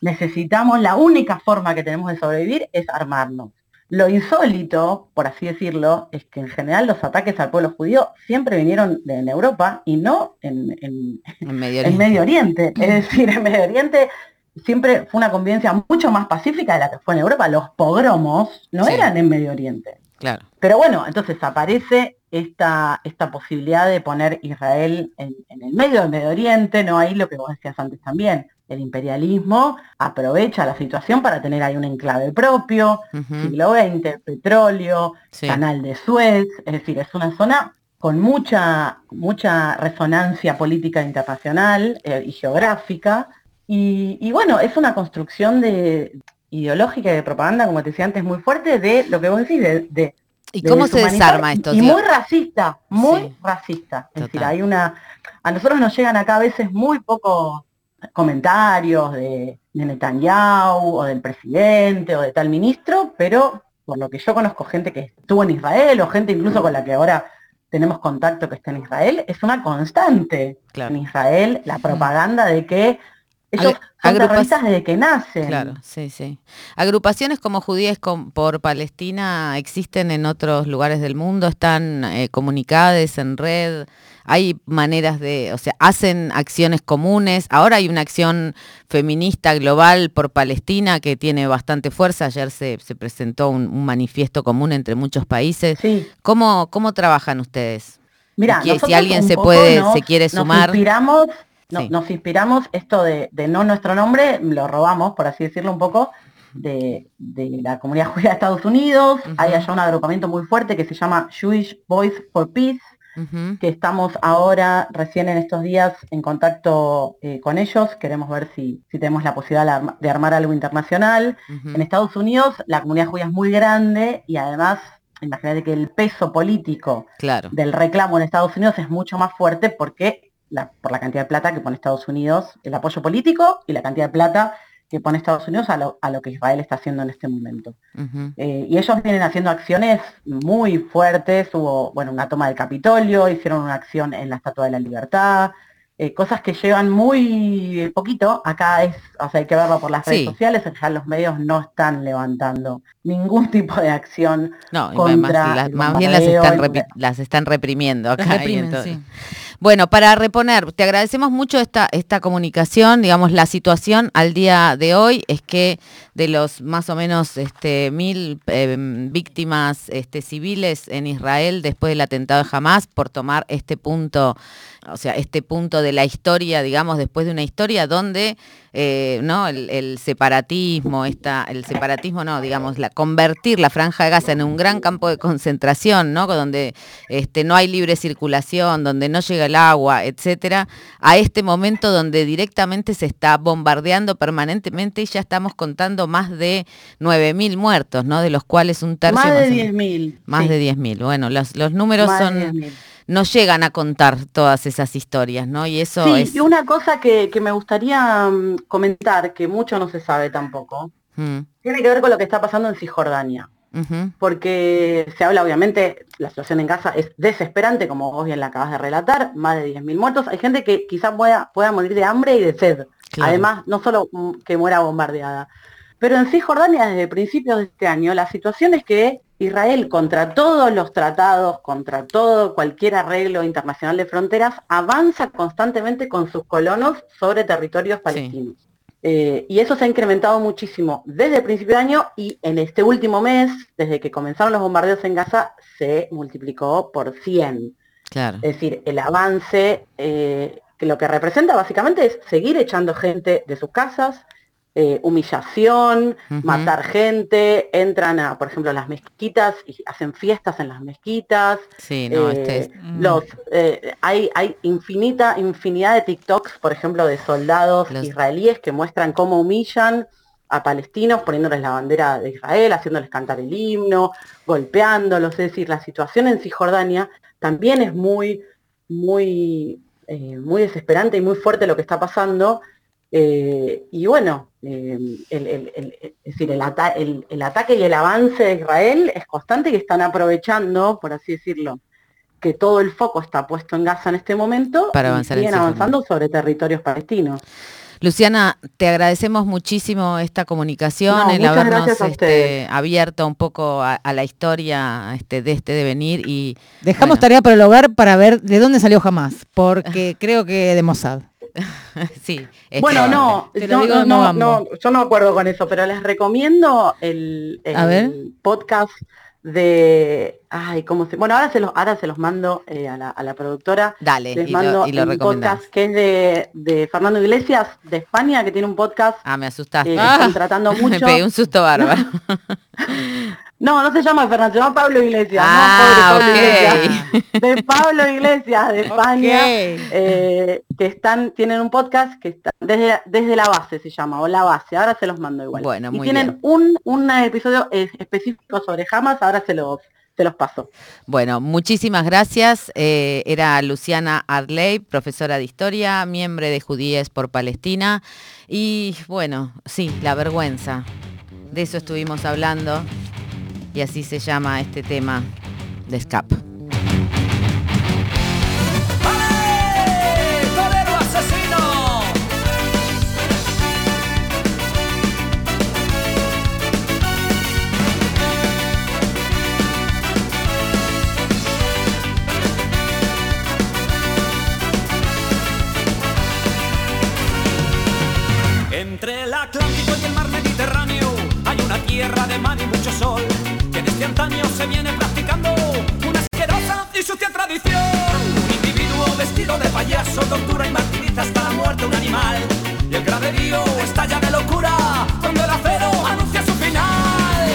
Necesitamos, la única forma que tenemos de sobrevivir es armarnos. Lo insólito, por así decirlo, es que en general los ataques al pueblo judío siempre vinieron de, en Europa y no en, Medio Oriente. Es decir, en Medio Oriente siempre fue una convivencia mucho más pacífica de la que fue en Europa. Los pogromos no eran en Medio Oriente. Claro. Pero bueno, entonces aparece esta, esta posibilidad de poner Israel en, el medio del Medio Oriente, ¿no? Ahí lo que vos decías antes también, el imperialismo aprovecha la situación para tener ahí un enclave propio, siglo XX, petróleo, canal de Suez, es decir, es una zona con mucha, mucha resonancia política internacional eh, y geográfica, y, bueno, es una construcción de ideológica y de propaganda, como te decía antes, muy fuerte de lo que vos decís, de ¿Y cómo se desarma esto? Y muy racista, muy racista. Es decir, hay una. A nosotros nos llegan acá a veces muy pocos comentarios de, Netanyahu o del presidente o de tal ministro, pero por lo que yo conozco gente que estuvo en Israel o gente incluso con la que ahora tenemos contacto que está en Israel, es una constante en Israel la propaganda de que ellos son desde que nacen. Claro, sí, sí. Agrupaciones como Judíes por Palestina existen en otros lugares del mundo, están eh, comunicadas en red, hay maneras de, o sea, hacen acciones comunes. Ahora hay una acción feminista global por Palestina que tiene bastante fuerza. Ayer se, presentó un, manifiesto común entre muchos países. Sí. ¿Cómo, ¿Cómo trabajan ustedes? Mira, si alguien se puede, se quiere sumar. Nos inspiramos nos inspiramos, esto de, no nuestro nombre, lo robamos, por así decirlo un poco, de, la comunidad judía de Estados Unidos. Hay allá un agrupamiento muy fuerte que se llama Jewish Voice for Peace, que estamos ahora, recién en estos días, en contacto eh, con ellos. Queremos ver si, tenemos la posibilidad de armar algo internacional. En Estados Unidos la comunidad judía es muy grande y además imagínate que el peso político del reclamo en Estados Unidos es mucho más fuerte porque por la cantidad de plata que pone Estados Unidos, el apoyo político y la cantidad de plata que pone Estados Unidos a lo, que Israel está haciendo en este momento. Eh, y ellos vienen haciendo acciones muy fuertes, hubo bueno, una toma del Capitolio, hicieron una acción en la Estatua de la Libertad, eh, cosas que llevan muy poquito, acá es, o sea, hay que verlo por las redes sociales, ya los medios no están levantando ningún tipo de acción no, contra más, bien las están, las están reprimiendo acá. Bueno, para reponer, te agradecemos mucho esta, esta comunicación, digamos, la situación al día de hoy es que de los más o menos este, mil em, víctimas este, civiles en Israel después del atentado de Hamas por tomar este punto o sea, este punto de la historia, digamos, después de una historia donde eh, ¿no? El, separatismo, esta, el separatismo no, digamos, la, convertir la franja de Gaza en un gran campo de concentración, ¿no? donde este, no hay libre circulación, donde no llega el agua, etcétera, a este momento donde directamente se está bombardeando permanentemente y ya estamos contando más de 9.000 muertos, ¿no? de los cuales un tercio... Más de 10.000. Más de 10.000. Bueno, los, los números son no llegan a contar todas esas historias, ¿no? Y eso sí, y una cosa que, me gustaría mm, comentar, que mucho no se sabe tampoco, mm. tiene que ver con lo que está pasando en Cisjordania. Porque se habla, obviamente, la situación en Gaza es desesperante, como vos bien la acabas de relatar, más de 10.000 muertos. Hay gente que quizás pueda, pueda morir de hambre y de sed. Además, no solo mm, que muera bombardeada. Pero en Cisjordania, desde principios de este año, la situación es que Israel, contra todos los tratados, contra todo cualquier arreglo internacional de fronteras, avanza constantemente con sus colonos sobre territorios palestinos. Eh, y eso se ha incrementado muchísimo desde el principio de año y en este último mes, desde que comenzaron los bombardeos en Gaza, se multiplicó por 100. Claro. Es decir, el avance, eh, que lo que representa básicamente es seguir echando gente de sus casas, eh, humillación, matar gente, entran a, por ejemplo, a las mezquitas y hacen fiestas en las mezquitas. Sí, no, Eh, este es- los, eh, hay, hay infinita, infinidad de TikToks, por ejemplo, de soldados Los- israelíes que muestran cómo humillan a palestinos, poniéndoles la bandera de Israel, haciéndoles cantar el himno, golpeándolos. Es decir, la situación en Cisjordania también es muy, muy, eh, muy desesperante y muy fuerte lo que está pasando. Eh, y bueno, eh, el, el- el- es decir, el, ata- el- el ataque y el avance de Israel es constante y están aprovechando, por así decirlo, que todo el foco está puesto en Gaza en este momento Para y avanzar siguen avanzando sobre territorios palestinos. Luciana, te agradecemos muchísimo esta comunicación, No, el habernos este, abierto un poco a, a la historia este, de este devenir y Dejamos bueno, tarea para el hogar para ver de dónde salió jamás, porque creo que de Mossad. sí, Bueno, no, Te lo no, digo no, no, yo no acuerdo con eso, pero les recomiendo el, A ver. el podcast de, ay, ¿cómo se? Bueno, ahora se los, ahora se los mando eh, a, la, a la productora. Dale, Les y mando lo, y lo un podcast que es de, de Fernando Iglesias de España, que tiene un podcast Ah, me asustaste. eh, Ah. están tratando me mucho. pegué un susto bárbaro. No, no se llama Fernando, se llama Pablo Iglesias. Ah, no, pobre Pablo. Iglesias. De Pablo Iglesias, de España. Eh, que están, tienen un podcast que está desde, desde la base se llama, o la base, ahora se los mando igual. Bueno, y muy tienen bien. un, un episodio específico sobre Hamas, ahora se los, se los paso. Bueno, muchísimas gracias. Eh, era Luciana Arley, profesora de historia, miembro de Judíes por Palestina. Y bueno, sí, la vergüenza. De eso estuvimos hablando. Y así se llama este tema de Scap. Payaso tortura y martiriza hasta la muerte un animal y el graderío estalla de locura cuando el acero anuncia su final.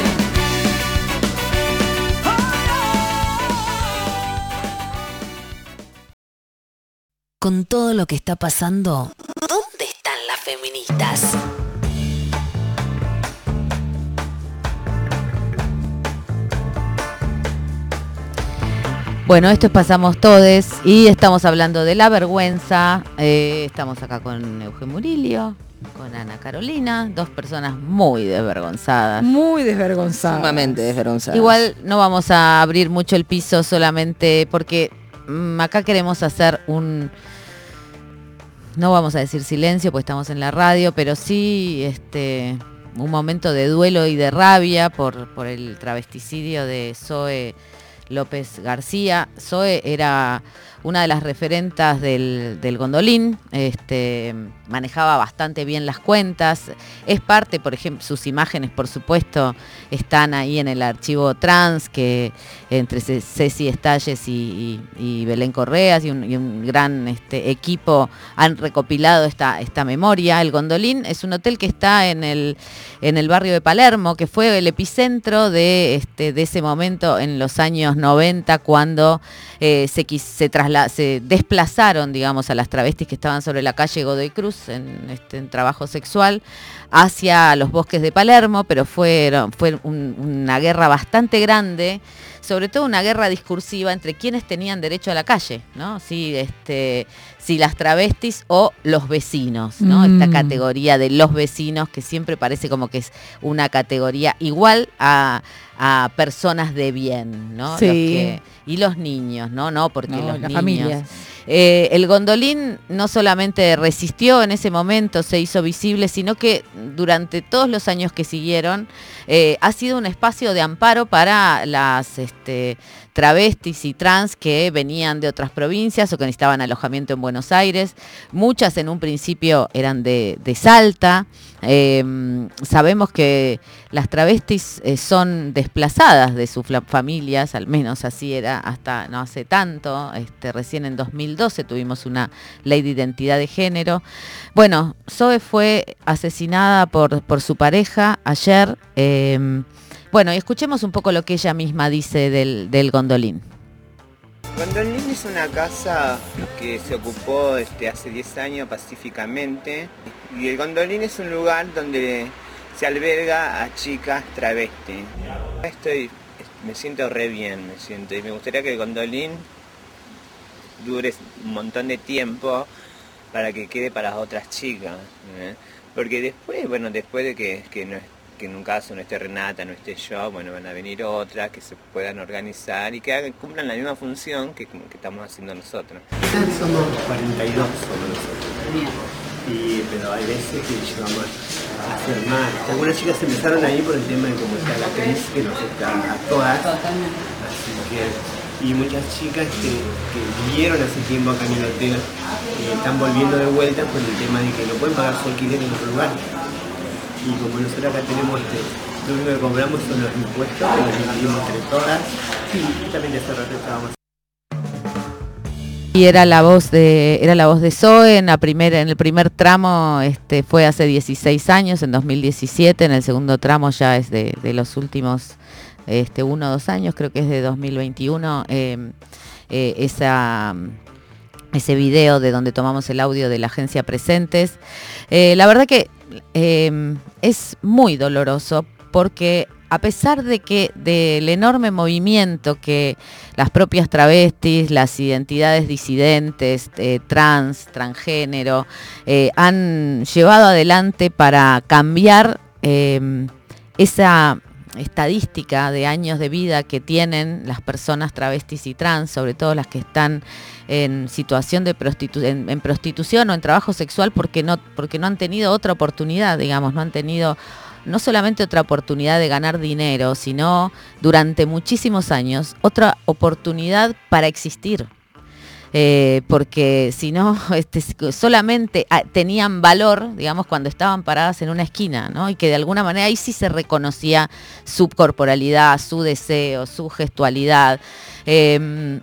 Con todo lo que está pasando, ¿dónde están las feministas? Bueno, esto es Pasamos Todes y estamos hablando de la vergüenza. Eh, estamos acá con Eugen Murillo, con Ana Carolina, dos personas muy desvergonzadas. Muy desvergonzada. Sumamente desvergonzada. Igual no vamos a abrir mucho el piso solamente porque mm, acá queremos hacer un... No vamos a decir silencio porque estamos en la radio, pero sí este, un momento de duelo y de rabia por, por el travesticidio de Zoe López García. Zoe era una de las referentas del, del gondolín, este, manejaba bastante bien las cuentas, es parte, por ejemplo, sus imágenes, por supuesto, están ahí en el archivo trans, que entre Ce- Ceci Estalles y, y- Belén Correas y un, gran este, equipo han recopilado esta, esta memoria. El Gondolín es un hotel que está en el, en el barrio de Palermo, que fue el epicentro de, este, de ese momento en los años 90, cuando eh, se, se, se desplazaron, digamos, a las travestis que estaban sobre la calle Godoy Cruz en, este, trabajo sexual hacia los bosques de Palermo, pero fue un- una guerra bastante grande, sobre todo una guerra discursiva entre quienes tenían derecho a la calle, ¿no? Si, este, si las travestis o los vecinos, ¿no? Esta Mm. categoría de los vecinos que siempre parece como que es una categoría igual a, a personas de bien, ¿no? Los Sí. que- y los niños, ¿no? No, porque No, los las niños... familias. Eh, el gondolín no solamente resistió en ese momento, se hizo visible, sino que durante todos los años que siguieron eh, ha sido un espacio de amparo para las, este, travestis y trans que venían de otras provincias o que necesitaban alojamiento en Buenos Aires. Muchas en un principio eran de, de Salta. Em, sabemos que las travestis eh, son desplazadas de sus familias, al menos así era hasta no hace tanto. Este, recién en 2012 tuvimos una ley de identidad de género. Bueno, Zoe fue asesinada por, por su pareja ayer. em, bueno, escuchemos un poco lo que ella misma dice del, del gondolín. Gondolín es una casa que se ocupó este, hace 10 años pacíficamente y el Gondolín es un lugar donde se alberga a chicas travestis. Estoy, me siento re bien, me siento y me gustaría que el Gondolín dure un montón de tiempo para que quede para otras chicas. ¿eh? Porque después, bueno, después de que, que, que en un caso no esté Renata, no esté yo, bueno, van a venir otras que se puedan organizar y que hagan, cumplan la misma función que, que estamos haciendo nosotros. Somos 42 somos nosotros. Y, pero hay veces que llegamos a hacer más. Algunas chicas empezaron ahí por el tema de cómo está la crisis que nos está a todas. Así que, y muchas chicas que, que vivieron hace tiempo acá en el hotel y están volviendo de vuelta por el tema de que no pueden pagar su alquiler en otro lugar. Y como nosotros acá tenemos este, lo único que cobramos son los impuestos, que los dividimos entre todas. Y también estábamos Y era la voz de, era la voz de Zoe en la primera, en el primer tramo este, fue hace 16 años, en 2017, en el segundo tramo ya es de, los últimos este, uno o dos años, creo que es de 2021, eh, eh, esa, ese video de donde tomamos el audio de la agencia Presentes. Eh, la verdad que eh, es muy doloroso porque a pesar de que del enorme movimiento que las propias travestis, las identidades disidentes, eh, trans, transgénero, eh, han llevado adelante para cambiar eh, esa estadística de años de vida que tienen las personas travestis y trans, sobre todo las que están en situación de prostitu en, en prostitución o en trabajo sexual porque no, porque no han tenido otra oportunidad, digamos, no han tenido no solamente otra oportunidad de ganar dinero, sino durante muchísimos años otra oportunidad para existir. Eh, porque si no, este, solamente ah, tenían valor, digamos, cuando estaban paradas en una esquina, ¿no? Y que de alguna manera ahí sí se reconocía su corporalidad, su deseo, su gestualidad. Eh,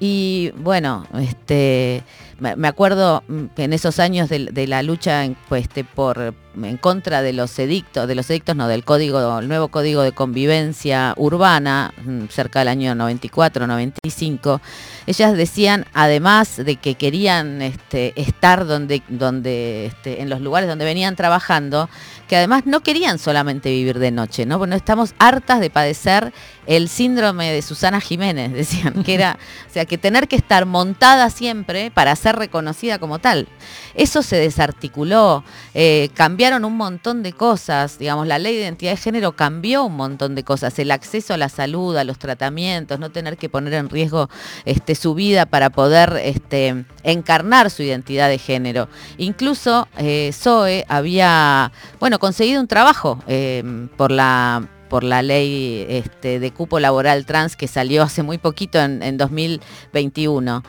y bueno, este, me acuerdo mm, que en esos años de, de la lucha en, pues, este, por, en contra de los edictos, de los edictos no, del código, el nuevo código de convivencia urbana, mm, cerca del año 94, 95, ellas decían, además de que querían este, estar donde, donde este, en los lugares donde venían trabajando, que además no querían solamente vivir de noche, ¿no? Bueno, estamos hartas de padecer el síndrome de Susana Jiménez, decían, que era, o sea, que tener que estar montada siempre para ser reconocida como tal. Eso se desarticuló, eh, cambiaron un montón de cosas, digamos, la ley de identidad de género cambió un montón de cosas, el acceso a la salud, a los tratamientos, no tener que poner en riesgo este, su vida para poder este, encarnar su identidad de género. Incluso eh, Zoe había, bueno, conseguido un trabajo eh, por la por la ley este, de cupo laboral trans que salió hace muy poquito en, en 2021.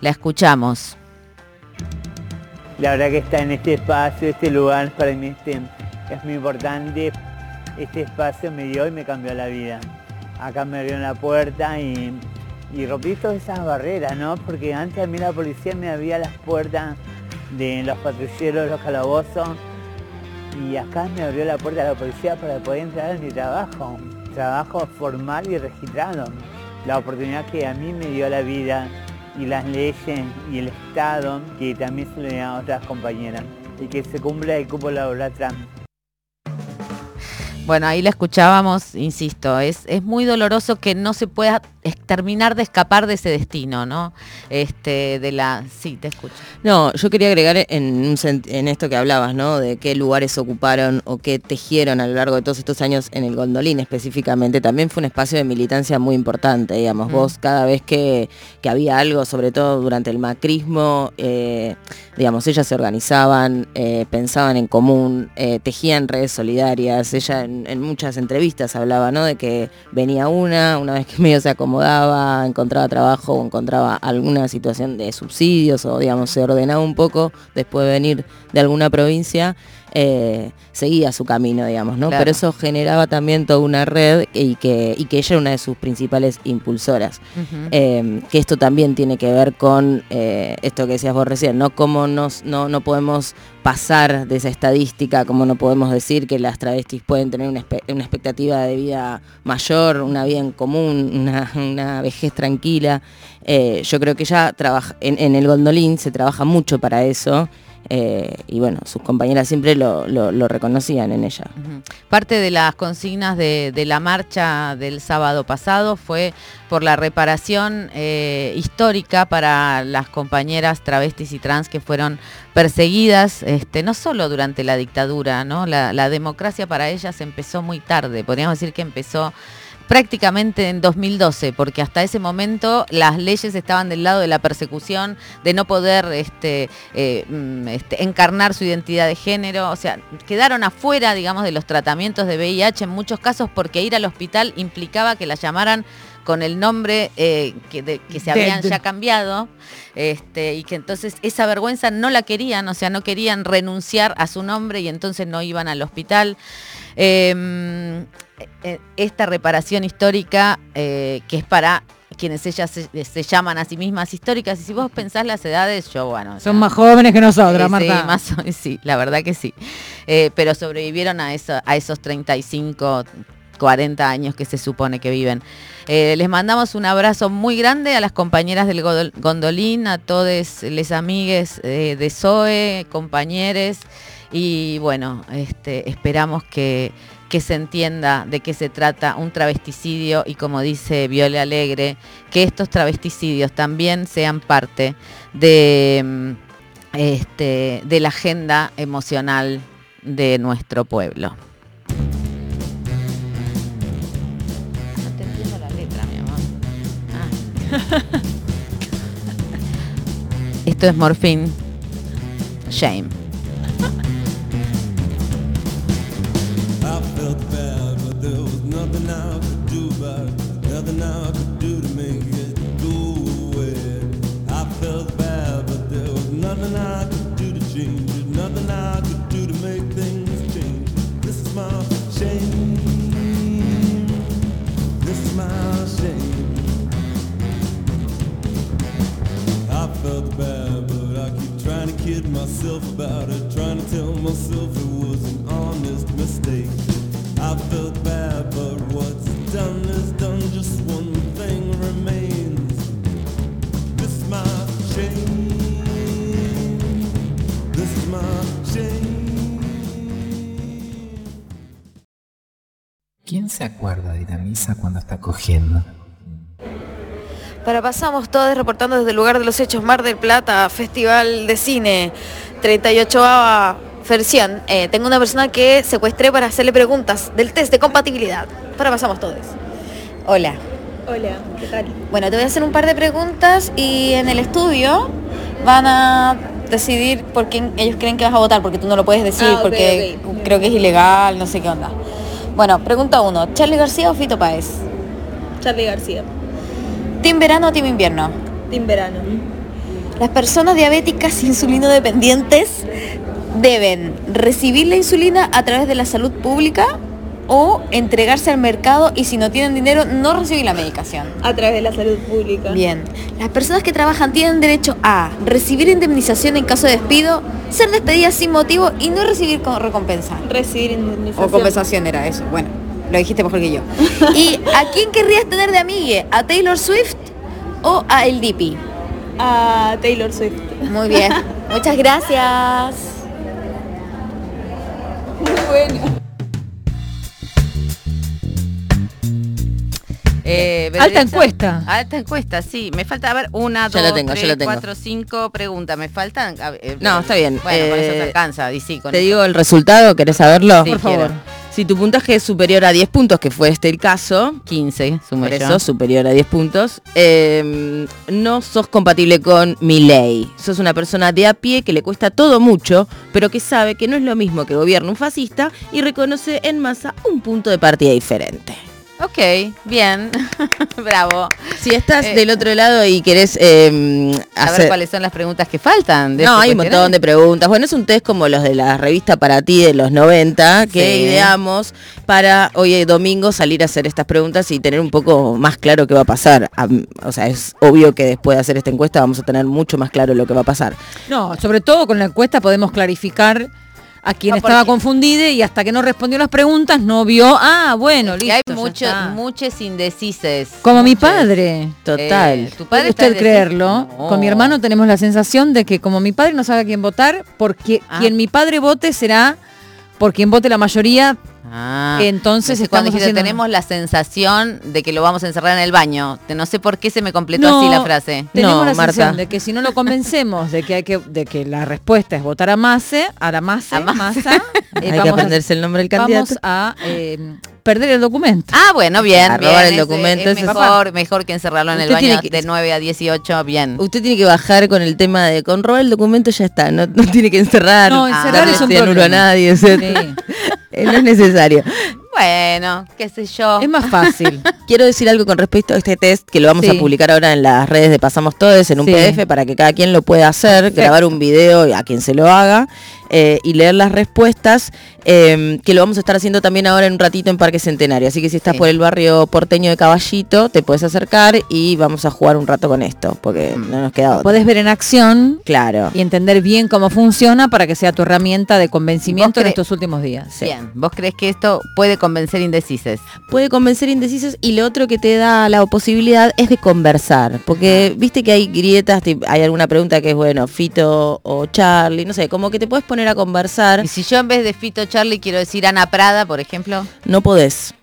La escuchamos. La verdad que estar en este espacio, este lugar, para mí este, es muy importante. Este espacio me dio y me cambió la vida. Acá me abrió la puerta y, y rompí todas esas barreras, ¿no? Porque antes a mí la policía me abría las puertas de los patrulleros, los calabozos, y acá me abrió la puerta la policía para poder entrar en mi trabajo, trabajo formal y registrado. La oportunidad que a mí me dio la vida y las leyes y el Estado que también se le dan a otras compañeras y que se cumpla el cupo laboral trans. Bueno, ahí la escuchábamos, insisto, es, es muy doloroso que no se pueda terminar de escapar de ese destino, ¿no? Este, de la. Sí, te escucho. No, yo quería agregar en, esto que hablabas, ¿no? De qué lugares ocuparon o qué tejieron a lo largo de todos estos años en el Gondolín específicamente. También fue un espacio de militancia muy importante, digamos. Mm. Vos cada vez que, que había algo, sobre todo durante el macrismo, eh, digamos, ellas se organizaban, eh, pensaban en común, eh, tejían redes solidarias. Ella en, en muchas entrevistas hablaba, ¿no? De que venía una, una vez que medio se acomodaba, encontraba trabajo o encontraba alguna situación de subsidios o, digamos, se ordenaba un poco después de venir de alguna provincia. Eh, seguía su camino, digamos, ¿no? Claro. Pero eso generaba también toda una red y que, y que ella era una de sus principales impulsoras. Eh, que esto también tiene que ver con eh, esto que decías vos recién, ¿no? Cómo nos, no, no podemos pasar de esa estadística, cómo no podemos decir que las travestis pueden tener una, una expectativa de vida mayor, una vida en común, una, una vejez tranquila. Eh, yo creo que ya trabaja, en, en el gondolín se trabaja mucho para eso. Eh, y bueno, sus compañeras siempre lo, reconocían en ella. Parte de las consignas de, de la marcha del sábado pasado fue por la reparación eh, histórica para las compañeras travestis y trans que fueron perseguidas, este, no solo durante la dictadura, ¿no? La, la democracia para ellas empezó muy tarde, podríamos decir que empezó prácticamente en 2012, porque hasta ese momento las leyes estaban del lado de la persecución, de no poder este, eh, mm, este, encarnar su identidad de género, o sea, quedaron afuera, digamos, de los tratamientos de VIH en muchos casos porque ir al hospital implicaba que la llamaran con el nombre eh, que, de- que se habían ya cambiado este, y que entonces esa vergüenza no la querían, o sea, no querían renunciar a su nombre y entonces no iban al hospital. Eh, esta reparación histórica eh, que es para quienes ellas se, se llaman a sí mismas históricas y si vos pensás las edades, yo bueno... Son ya- más jóvenes que nosotros, Marta. Sí, más sí, la verdad que sí. Eh, pero sobrevivieron a, eso, a esos 35, 40 años que se supone que viven. Eh, les mandamos un abrazo muy grande a las compañeras del Gondolín, a todos les amigues eh, de Zoe, compañeros. Y bueno, este, esperamos que, que se entienda de qué se trata un travesticidio y como dice Viole Alegre, que estos travesticidios también sean parte de, mm, este, de la agenda emocional de nuestro pueblo. No te entiendo la letra, mi amor. Ah. Esto es Morphine. Shame. nothing I could do about it. Nothing I could do to make it go away. I felt bad, but there was nothing I could do to change it. Nothing I could do to make things change. This is my shame. This is my shame. I felt bad, but I keep trying to kid myself about it. Trying to tell myself it cuando está cogiendo? Para pasamos todos reportando desde el lugar de los hechos Mar del Plata, Festival de Cine, 38 versión. Eh, tengo una persona que secuestré para hacerle preguntas del test de compatibilidad. Para pasamos todos. Hola. Hola, ¿qué tal? Bueno, te voy a hacer un par de preguntas y en el estudio van a decidir por quién ellos creen que vas a votar, porque tú no lo puedes decir, Ah, porque creo que es ilegal, no sé qué onda. Bueno, pregunta uno, ¿Charlie García o Fito Páez? Charlie García. ¿Team verano o team invierno? Team verano. Las personas diabéticas insulino dependientes deben recibir la insulina a través de la salud pública o entregarse al mercado y si no tienen dinero no recibir la medicación. A través de la salud pública. Bien. Las personas que trabajan tienen derecho a recibir indemnización en caso de despido, ser despedidas sin motivo y no recibir co- recompensa. Recibir indemnización. O compensación era eso. Bueno, lo dijiste mejor que yo. ¿Y a quién querrías tener de amigue? ¿A Taylor Swift o a El Dipi? A Taylor Swift. Muy bien. Muchas gracias. Muy bueno. Eh, Alta encuesta. Alta encuesta, sí. Me falta, a ver, una, Ya dos, tengo, tres, cuatro, cinco preguntas. Me faltan. ver, eh, No, está bien. Bueno, con eso Eh, se alcanza. Y sí, con Te eso. digo el resultado, ¿querés saberlo? Sí, Por quiero. favor. Si tu puntaje es superior a 10 puntos, que fue este el caso, 15, por sumé yo. eso, superior a 10 puntos, eh, no sos compatible con mi ley. Sos una persona de a pie que le cuesta todo mucho, pero que sabe que no es lo mismo que gobierna un fascista y reconoce en masa un punto de partida diferente. Ok, bien. Bravo. Si estás Eh, del otro lado y querés eh, A ver hacer... cuáles son las preguntas que faltan. de No, este hay un montón de preguntas. Bueno, es un test como los de la revista para ti de los 90 que Sí. ideamos para hoy eh, domingo salir a hacer estas preguntas y tener un poco más claro qué va a pasar. O sea, es obvio que después de hacer esta encuesta vamos a tener mucho más claro lo que va a pasar. No, sobre todo con la encuesta podemos clarificar a quien No, estaba porque- confundida y hasta que no respondió las preguntas no vio, ah, bueno, listo. hay ya muchos, muchos indecises. Como mi padre. Total. Eh, ¿Tu padre ¿Puede está usted creerlo? No. Con mi hermano tenemos la sensación de que como mi padre no sabe a quién votar, porque Ah. quien mi padre vote será por quien vote la mayoría. Ah, Entonces cuando dijiste, haciendo- tenemos la sensación de que lo vamos a encerrar en el baño. No sé por qué se me completó No, así la frase. Tenemos No, la Marta. sensación de que si no lo convencemos de que hay que de que la respuesta es votar a Mase, a la Mase, A Mase. Massa, eh, Hay que a- aprenderse el nombre del candidato. Vamos a eh, perder el documento. Ah, bueno, bien. A bien, robar el documento, Es, mejor, mejor que encerrarlo en el baño que- de 9 a 18, bien. Usted tiene que bajar con el tema de con robar el documento ya está, no, no tiene que encerrar, No, encerrar darle es un a problema. nadie, Sí. eh, no es necesario. Bueno, qué sé yo. Es más fácil. Quiero decir algo con respecto a este test que lo vamos Sí. a publicar ahora en las redes de Pasamos Todes en un Sí. PDF para que cada quien lo pueda hacer, Perfecto. grabar un video a quien se lo haga eh, y leer las respuestas, eh, que lo vamos a estar haciendo también ahora en un ratito en Parque Centenario. Así que si estás Sí. por el barrio porteño de Caballito, te puedes acercar y vamos a jugar un rato con esto, porque Mm. no nos queda otra. Puedes ver en acción Claro. y entender bien cómo funciona para que sea tu herramienta de convencimiento ¿Vos en estos últimos días. Bien, ¿vos crees que esto puede convencer indecises? puede convencer indecisos y lo otro que te da la posibilidad es de conversar, porque viste que hay grietas, hay alguna pregunta que es bueno, Fito o Charlie, no sé, como que te puedes poner a conversar, Y si yo en vez de Fito Charlie quiero decir Ana Prada, por ejemplo, no podés.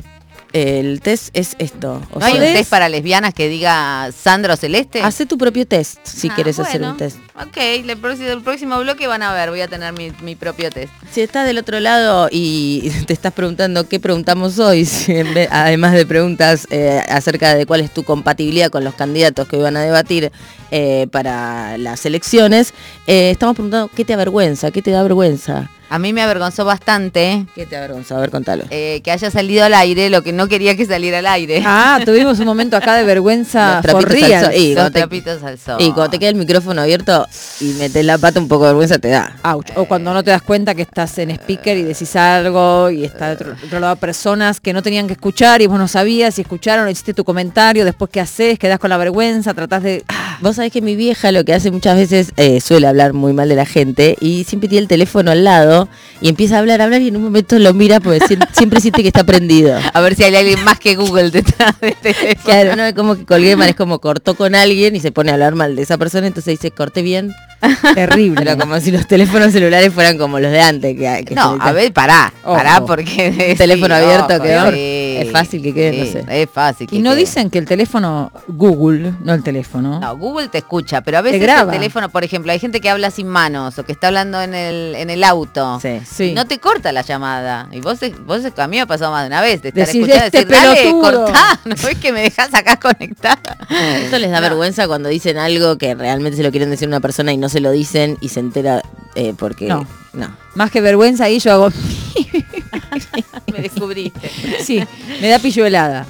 El test es esto. O ¿no hay un test para lesbianas que diga Sandro Celeste? Hacé tu propio test si Ah, quieres hacer un test. Ok, el próximo, el próximo bloque van a ver, voy a tener mi, mi propio test. Si estás del otro lado y te estás preguntando qué preguntamos hoy, si en vez- además de preguntas eh, acerca de cuál es tu compatibilidad con los candidatos que van a debatir eh, para las elecciones, eh, estamos preguntando qué te avergüenza, qué te da vergüenza. A mí me avergonzó bastante ¿Qué te avergüenza? A ver, contalo. eh, que haya salido al aire lo que no quería que saliera al aire. Ah, tuvimos un momento acá de vergüenza Los trapitos al sol. Y Los cuando te- trapitos al sol. Y cuando te queda el micrófono abierto y metes la pata, un poco de vergüenza te da. Ouch. O cuando no te das cuenta que estás en speaker y decís algo y está de otro, otro lado personas que no tenían que escuchar y vos no sabías y escucharon, hiciste tu comentario, después qué haces, quedás con la vergüenza, tratás de... Vos sabés que mi vieja lo que hace muchas veces eh, suele hablar muy mal de la gente y siempre tiene el teléfono al lado y empieza a hablar, a hablar y en un momento lo mira porque siempre siente que está prendido. A ver si hay alguien más que Google detrás de este teléfono. Claro, no es como que colgué mal, es como cortó con alguien y se pone a hablar mal de esa persona, entonces dice corté bien. Terrible. Pero como si los teléfonos celulares fueran como los de antes. Que, que No, a ver, pará, pará Ojo. porque... Un teléfono abierto quedó. sí, Es fácil que quede, no sé. Es fácil. que Y no quede. dicen que el teléfono Google, no el teléfono. No, Google te escucha, pero a veces graba. el teléfono, por ejemplo, hay gente que habla sin manos o que está hablando en el, en el auto. Sí. Sí. No te corta la llamada. Y vos, vos a mí me ha pasado más de una vez de estar Decís, escuchando "Este decir, dale, pelotudo". cortá, no ves que me dejás acá conectada. Esto les da vergüenza cuando dicen algo que realmente se lo quieren decir a una persona y no se lo dicen y se entera eh, porque... No. no. Más que vergüenza ahí yo hago... me descubriste. sí, me da pilluelada.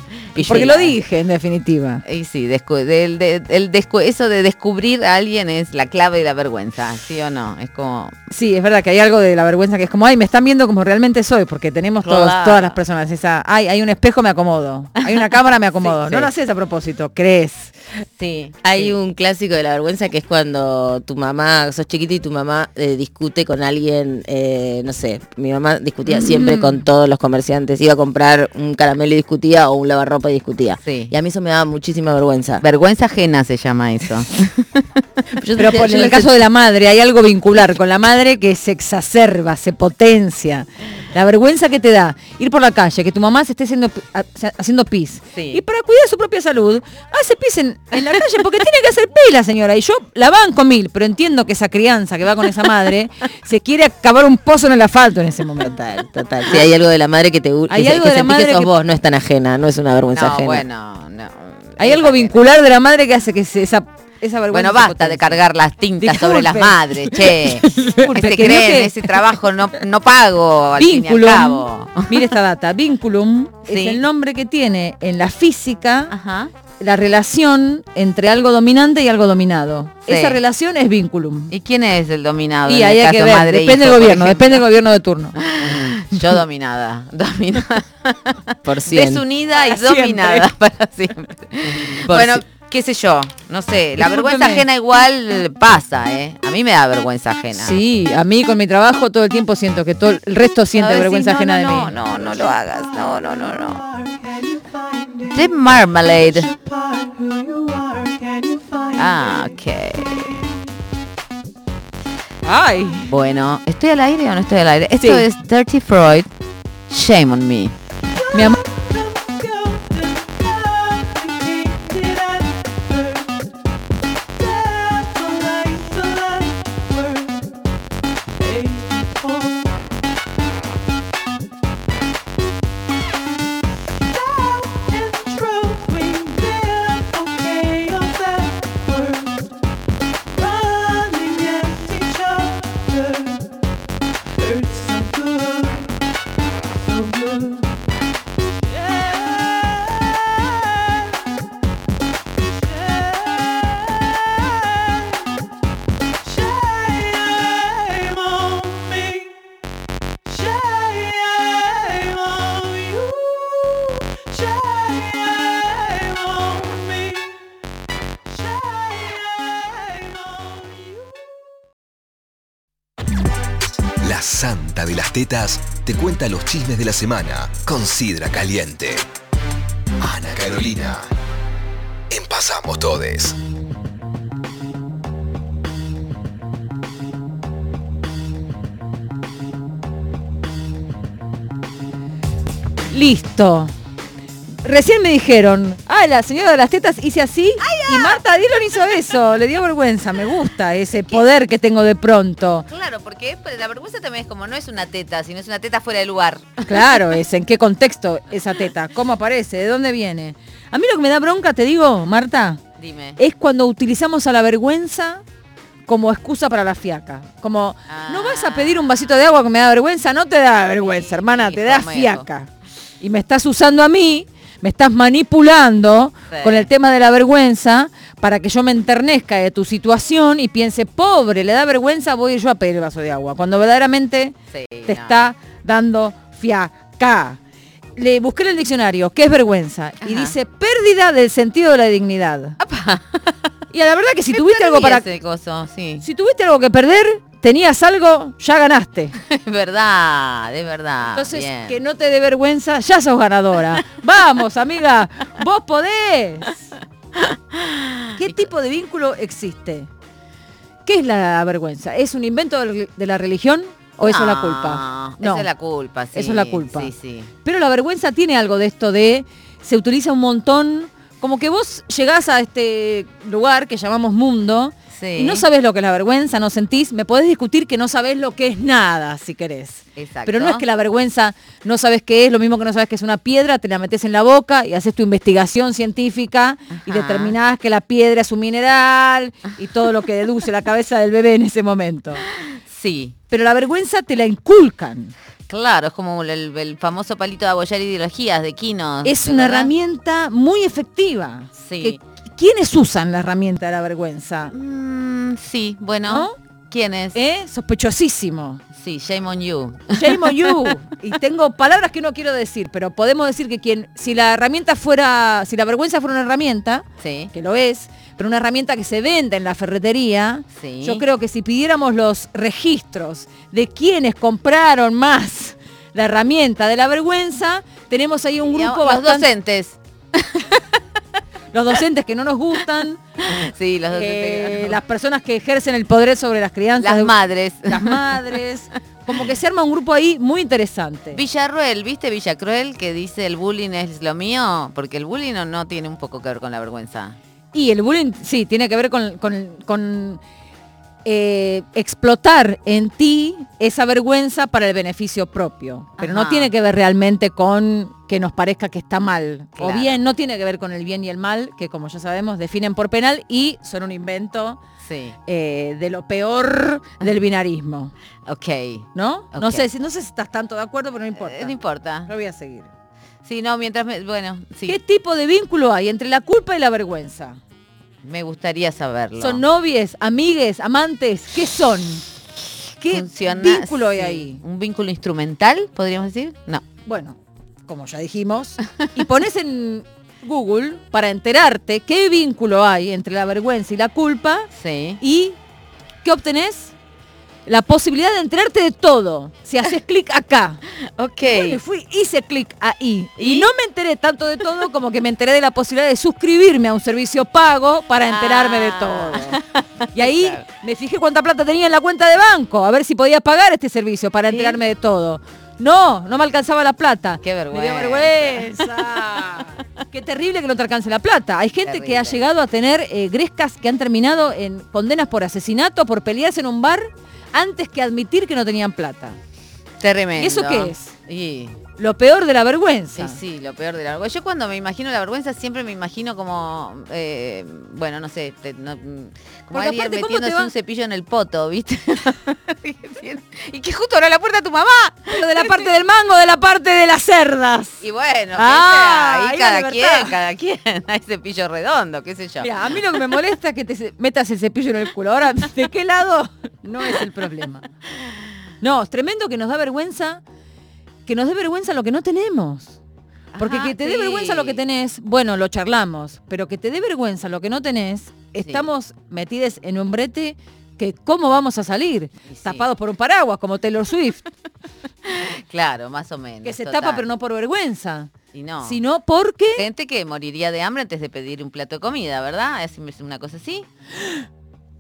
Porque lo dije, en definitiva. Y sí, del- eso de descubrir a alguien es la clave de la vergüenza, ¿sí o no? Es como... Sí, es verdad que hay algo de la vergüenza que es como, ay, me están viendo como realmente soy, porque tenemos todos, todas las personas esa, ay, hay un espejo, me acomodo. Hay una cámara, me acomodo. Sí, no sí. lo haces a propósito, crees. Sí. Hay un clásico de la vergüenza que es cuando tu mamá, sos chiquita y tu mamá eh, discute con alguien, eh, no sé, mi mamá discutía siempre Mm. con todos los comerciantes, iba a comprar un caramelo y discutía o un lavarropa y discutía. Sí. Y a mí eso me daba muchísima vergüenza. Vergüenza ajena se llama eso. Pero por en el caso de la madre, hay algo vincular con la madre que se exacerba, se potencia. La vergüenza que te da ir por la calle, que tu mamá se esté haciendo, ha- haciendo pis. Sí. Y para cuidar su propia salud, hace pis en, en la calle porque tiene que hacer pis la señora. Y yo la banco mil, pero entiendo que esa crianza que va con esa madre se quiere acabar un pozo en el asfalto en ese momento. Total, total. Si hay algo de la madre que te gusta, Hay que, algo que de la madre que sos que- vos, no es tan ajena, no es una vergüenza No, ajena. bueno, no. Hay algo vincular de la madre que hace que se- esa, esa vergüenza Bueno, basta de cargar las tintas sobre las madres, che. Disculpe, que se que creen que- ese trabajo no, no pago al fin y al Vinculum, cabo. mire esta data, vinculum Sí. es el nombre que tiene en la física Ajá. la relación entre algo dominante y algo dominado. Sí. Esa relación es vinculum. ¿Y quién es el dominado? Y en ahí el hay que caso ver, madre depende hijo, del gobierno, depende del gobierno de turno. Yo dominada, dominada. Por cien. Desunida y Para siempre. dominada para siempre. Por bueno, si- qué sé yo, no sé, la vergüenza ajena igual pasa, ¿eh? A mí me da vergüenza ajena. Sí, a mí con mi trabajo todo el tiempo siento que todo el resto siente ver, vergüenza sí, no, ajena no, de mí. No, no, no lo hagas. No, no, no, no. The Marmalade. Ah, ok. Ay, Bueno, ¿estoy al aire o no estoy al aire? Esto Sí. es Dirty Freud. Shame on me. La santa de las tetas te cuenta los chismes de la semana con Sidra Caliente. Ana Carolina. En Pasamos Todes. Listo. Recién me dijeron, ah, la señora de las tetas hice así y Marta Dillon hizo eso. Le dio vergüenza, me gusta ese poder que tengo de pronto. Claro, porque la vergüenza también es como no es una teta, sino es una teta fuera de lugar. Claro, es en qué contexto esa teta, cómo aparece, de dónde viene. A mí lo que me da bronca, te digo, Marta, Dime. es cuando utilizamos a la vergüenza como excusa para la fiaca. Como, no vas a pedir un vasito de agua que me da vergüenza, no te da vergüenza, hermana, te da fiaca. Y me estás usando a mí, me estás manipulando Sí. con el tema de la vergüenza para que yo me enternezca de tu situación y piense, pobre, le da vergüenza, voy yo a pedir el vaso de agua. Cuando verdaderamente Sí, te no. está dando fiaca. Le busqué en el diccionario, ¿qué es vergüenza? Y dice pérdida del sentido de la dignidad. Y la verdad que si tuviste algo para ese coso, sí. si tuviste algo que perder, tenías algo, ya ganaste. Es verdad, de verdad. Entonces, bien. que no te dé vergüenza, ya sos ganadora. Vamos, amiga, vos podés. ¿Qué tipo de vínculo existe? ¿Qué es la vergüenza? ¿Es un invento de la religión o eso es la No, culpa? Eso es la culpa, sí. Eso es la culpa. Sí, sí. Pero la vergüenza tiene algo de esto de, se utiliza un montón, como que vos llegás a este lugar que llamamos mundo Sí. y no sabés lo que es la vergüenza, no sentís, me podés discutir que no sabés lo que es nada, si querés. Exacto. Pero no es que la vergüenza no sabes qué es, lo mismo que no sabes que es una piedra, te la metes en la boca y haces tu investigación científica y determinás que la piedra es un mineral y todo lo que deduce la cabeza del bebé en ese momento. Sí. Pero la vergüenza te la inculcan. Claro, es como el, el famoso palito de apoyar ideologías de Kino. Es una herramienta muy efectiva. Sí. Que- ¿Quiénes usan la herramienta de la vergüenza? Mm, sí, bueno. ¿No? ¿Quién es? ¿Eh? Sospechosísimo. Sí, shame on you. Shame on you. Y tengo palabras que no quiero decir, pero podemos decir que quien, si la herramienta fuera, si la vergüenza fuera una herramienta, Sí. que lo es, pero una herramienta que se vende en la ferretería, Sí. yo creo que si pidiéramos los registros de quienes compraron más la herramienta de la vergüenza, tenemos ahí un grupo los bastante... docentes. los docentes que no nos gustan, Sí, los eh, las personas que ejercen el poder sobre las crianzas. Las de- madres. Las madres. Como que se arma un grupo ahí muy interesante. Villarruel, ¿viste Villacruel que dice el bullying es lo mío? Porque el bullying no, no tiene un poco que ver con la vergüenza. Y el bullying, sí, tiene que ver con, con- con, eh, explotar en ti esa vergüenza para el beneficio propio. Pero no tiene que ver realmente con que nos parezca que está mal. O bien, no tiene que ver con el bien y el mal, que como ya sabemos, definen por penal y son un invento Sí. eh, de lo peor del binarismo. Ok. ¿No? No Ok. sé, si- no sé si estás tanto de acuerdo, pero no importa. Eh, no importa. Lo voy a seguir. Sí, no, mientras me, bueno, sí. ¿Qué tipo de vínculo hay entre la culpa y la vergüenza? Me gustaría saberlo. ¿Son novies, amigues, amantes? ¿Qué son? ¿Qué Funciona- vínculo hay sí. ahí? ¿Un vínculo instrumental, podríamos decir? No. Bueno, como ya dijimos, y pones en Google para enterarte qué vínculo hay entre la vergüenza y la culpa Sí. y ¿qué obtenés? La posibilidad de enterarte de todo. Si haces clic acá. Ok. Bueno, fui, hice clic ahí. Y no me enteré tanto de todo como que me enteré de la posibilidad de suscribirme a un servicio pago para enterarme de Ah. todo. Y ahí me fijé cuánta plata tenía en la cuenta de banco, a ver si podía pagar este servicio para enterarme de todo. No, no me alcanzaba la plata. Qué Me dio vergüenza. vergüenza. Qué terrible que no te alcance la plata. Hay gente que ha llegado a tener eh, grescas que han terminado en condenas por asesinato, por pelearse en un bar, antes que admitir que no tenían plata. Tremendo. ¿Y eso qué es? Y, Lo peor de la vergüenza. sí, sí, lo peor de la vergüenza. Yo cuando me imagino la vergüenza siempre me imagino como, eh, bueno, no sé, te- no, como alguien aparte, ¿cómo te metiéndose un cepillo en el poto, ¿viste? y que justo abre la puerta a tu mamá. Lo de la parte del mango, de la parte de las cerdas. Y bueno, Ah, ahí cada quien, cada quien. Hay cepillo redondo, qué sé yo. Mira, a mí lo que me molesta es que te metas el cepillo en el culo. Ahora, ¿de qué lado? No es el problema. No, es tremendo que nos da vergüenza, que nos dé vergüenza lo que no tenemos. Porque Ajá, que te dé vergüenza lo que tenés, bueno, lo charlamos, pero que te dé vergüenza lo que no tenés, estamos metidos en un brete que cómo vamos a salir, tapados por un paraguas como Taylor Swift, Claro, más o menos. que se total. tapa pero no por vergüenza, Y no. sino porque Gente que moriría de hambre antes de pedir un plato de comida, ¿verdad? Es una cosa así.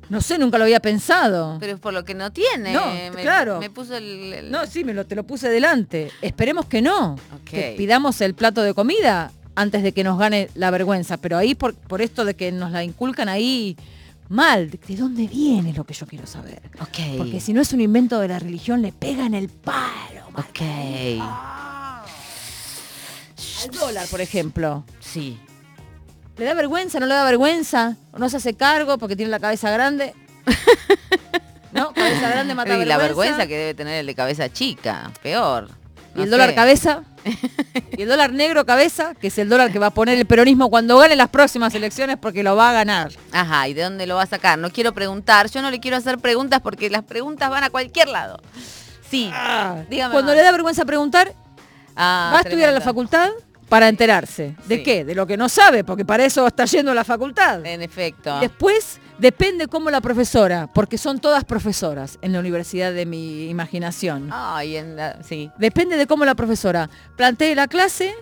no sé, nunca lo había pensado. Pero es por lo que no tiene. No, me, claro. Me puso el... el- No, sí, me lo, te lo puse delante. Esperemos que no. Que pidamos el plato de comida antes de que nos gane la vergüenza. Pero ahí, por, por esto de que nos la inculcan ahí mal, ¿de dónde viene lo que yo quiero saber? Porque si no es un invento de la religión, le pegan el palo. Ok. Al dólar, por ejemplo. Sí. ¿Le da vergüenza? ¿No le da vergüenza? ¿O no se hace cargo porque tiene la cabeza grande? ¿No? Cabeza grande mata Y la vergüenza. vergüenza que debe tener el de cabeza chica. Peor. ¿Y el dólar cabeza? ¿Y el dólar negro cabeza? Que es el dólar que va a poner el peronismo cuando gane las próximas elecciones porque lo va a ganar. Ajá, ¿y de dónde lo va a sacar? No quiero preguntar. Yo no le quiero hacer preguntas porque las preguntas van a cualquier lado. Sí. Dígame Ah, Cuando más. le da vergüenza preguntar, Ah, va a estudiar a la facultad para enterarse. ¿De Sí. qué? De lo que no sabe, porque para eso está yendo a la facultad. En efecto. Después depende cómo la profesora, porque son todas profesoras en la universidad de mi imaginación. Ay, en la- sí. Depende de cómo la profesora plantee la clase,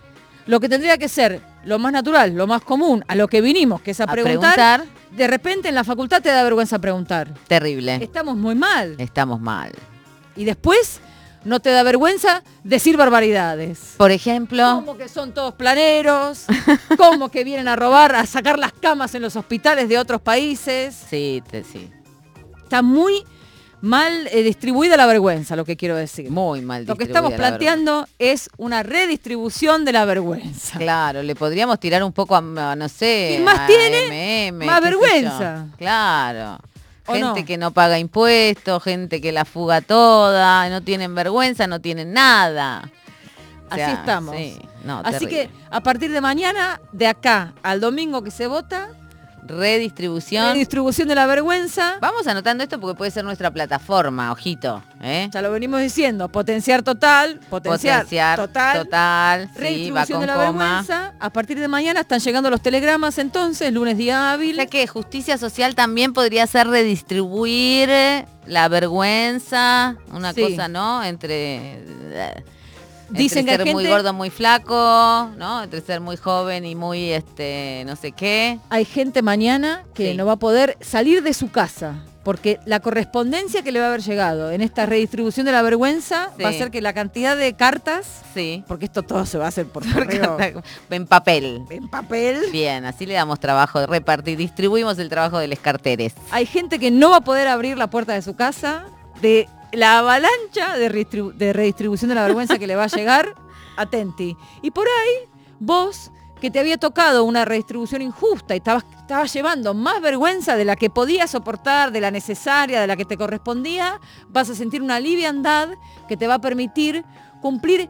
lo que tendría que ser lo más natural, lo más común, a lo que vinimos, que es a, A preguntar, preguntar. De repente en la facultad te da vergüenza preguntar. Terrible. Estamos muy mal. Estamos mal. Y después no te da vergüenza decir barbaridades. Por ejemplo, Como que son todos planeros, como que vienen a robar, a sacar las camas en los hospitales de otros países. sí, te- sí. Está muy mal eh, distribuida la vergüenza, lo que quiero decir. Muy mal Lo que estamos la planteando es una redistribución de la vergüenza. Claro, le podríamos tirar un poco a, no sé. Quien más a tiene, MM, más vergüenza. Claro. ¿O Gente no? que no paga impuestos, gente que la fuga toda, no tienen vergüenza, no tienen nada. O Así estamos. sí, no, Así terrible. que a partir de mañana, de acá al domingo que se vota, Redistribución. redistribución de la vergüenza. Vamos anotando esto porque puede ser nuestra plataforma, ojito. ¿eh? Ya lo venimos diciendo, potenciar total, potenciar, Potenciar total, total, sí, va redistribución con de la coma. vergüenza. A partir de mañana están llegando los telegramas entonces, lunes día hábil. Que justicia social también podría ser redistribuir la vergüenza, una Sí. cosa, ¿no? Entre... Dicen entre que ser muy gordo, muy flaco, ¿no? Entre ser muy joven y muy, este, no sé qué. Hay gente mañana que Sí. no va a poder salir de su casa. Porque la correspondencia que le va a haber llegado en esta redistribución de la vergüenza va a ser que la cantidad de cartas, Sí. porque esto todo se va a hacer por correo, En papel. en papel, Bien, así le damos trabajo de repartir, distribuimos el trabajo de los carteres. hay gente que no va a poder abrir la puerta de su casa de la avalancha de, redistribu- de redistribución de la vergüenza que le va a llegar. Atenti. Y por ahí, vos que te había tocado una redistribución injusta y estabas, estabas llevando más vergüenza de la que podías soportar, de la necesaria, de la que te correspondía, vas a sentir una liviandad que te va a permitir cumplir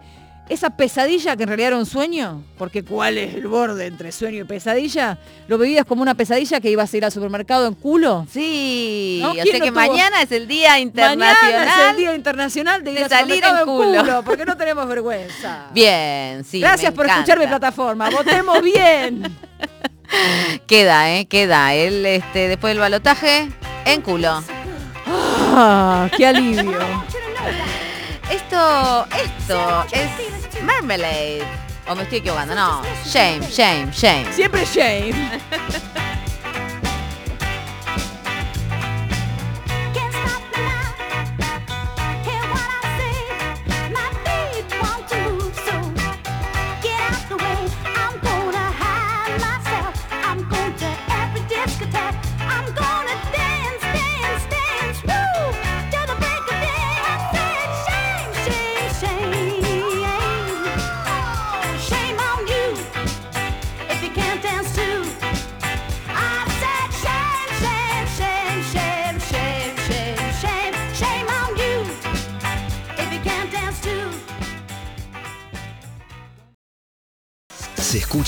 esa pesadilla que en realidad era un sueño, porque ¿cuál es el borde entre sueño y pesadilla? ¿Lo vivías como una pesadilla que ibas a ir al supermercado en culo? Sí, ¿No? o ¿Quién sea no que tuvo? mañana es el Día Internacional. Mañana es el Día Internacional de, ir de al salir en en culo. porque no tenemos vergüenza. Bien, sí. Gracias me por encanta. escuchar mi plataforma. Votemos bien. Queda, ¿eh? Queda. Él, este, después del balotaje, en culo. Ah, qué alivio. Esto, esto es Marmalade. O me estoy equivocando, no. Shame, shame, shame. Siempre shame. Shame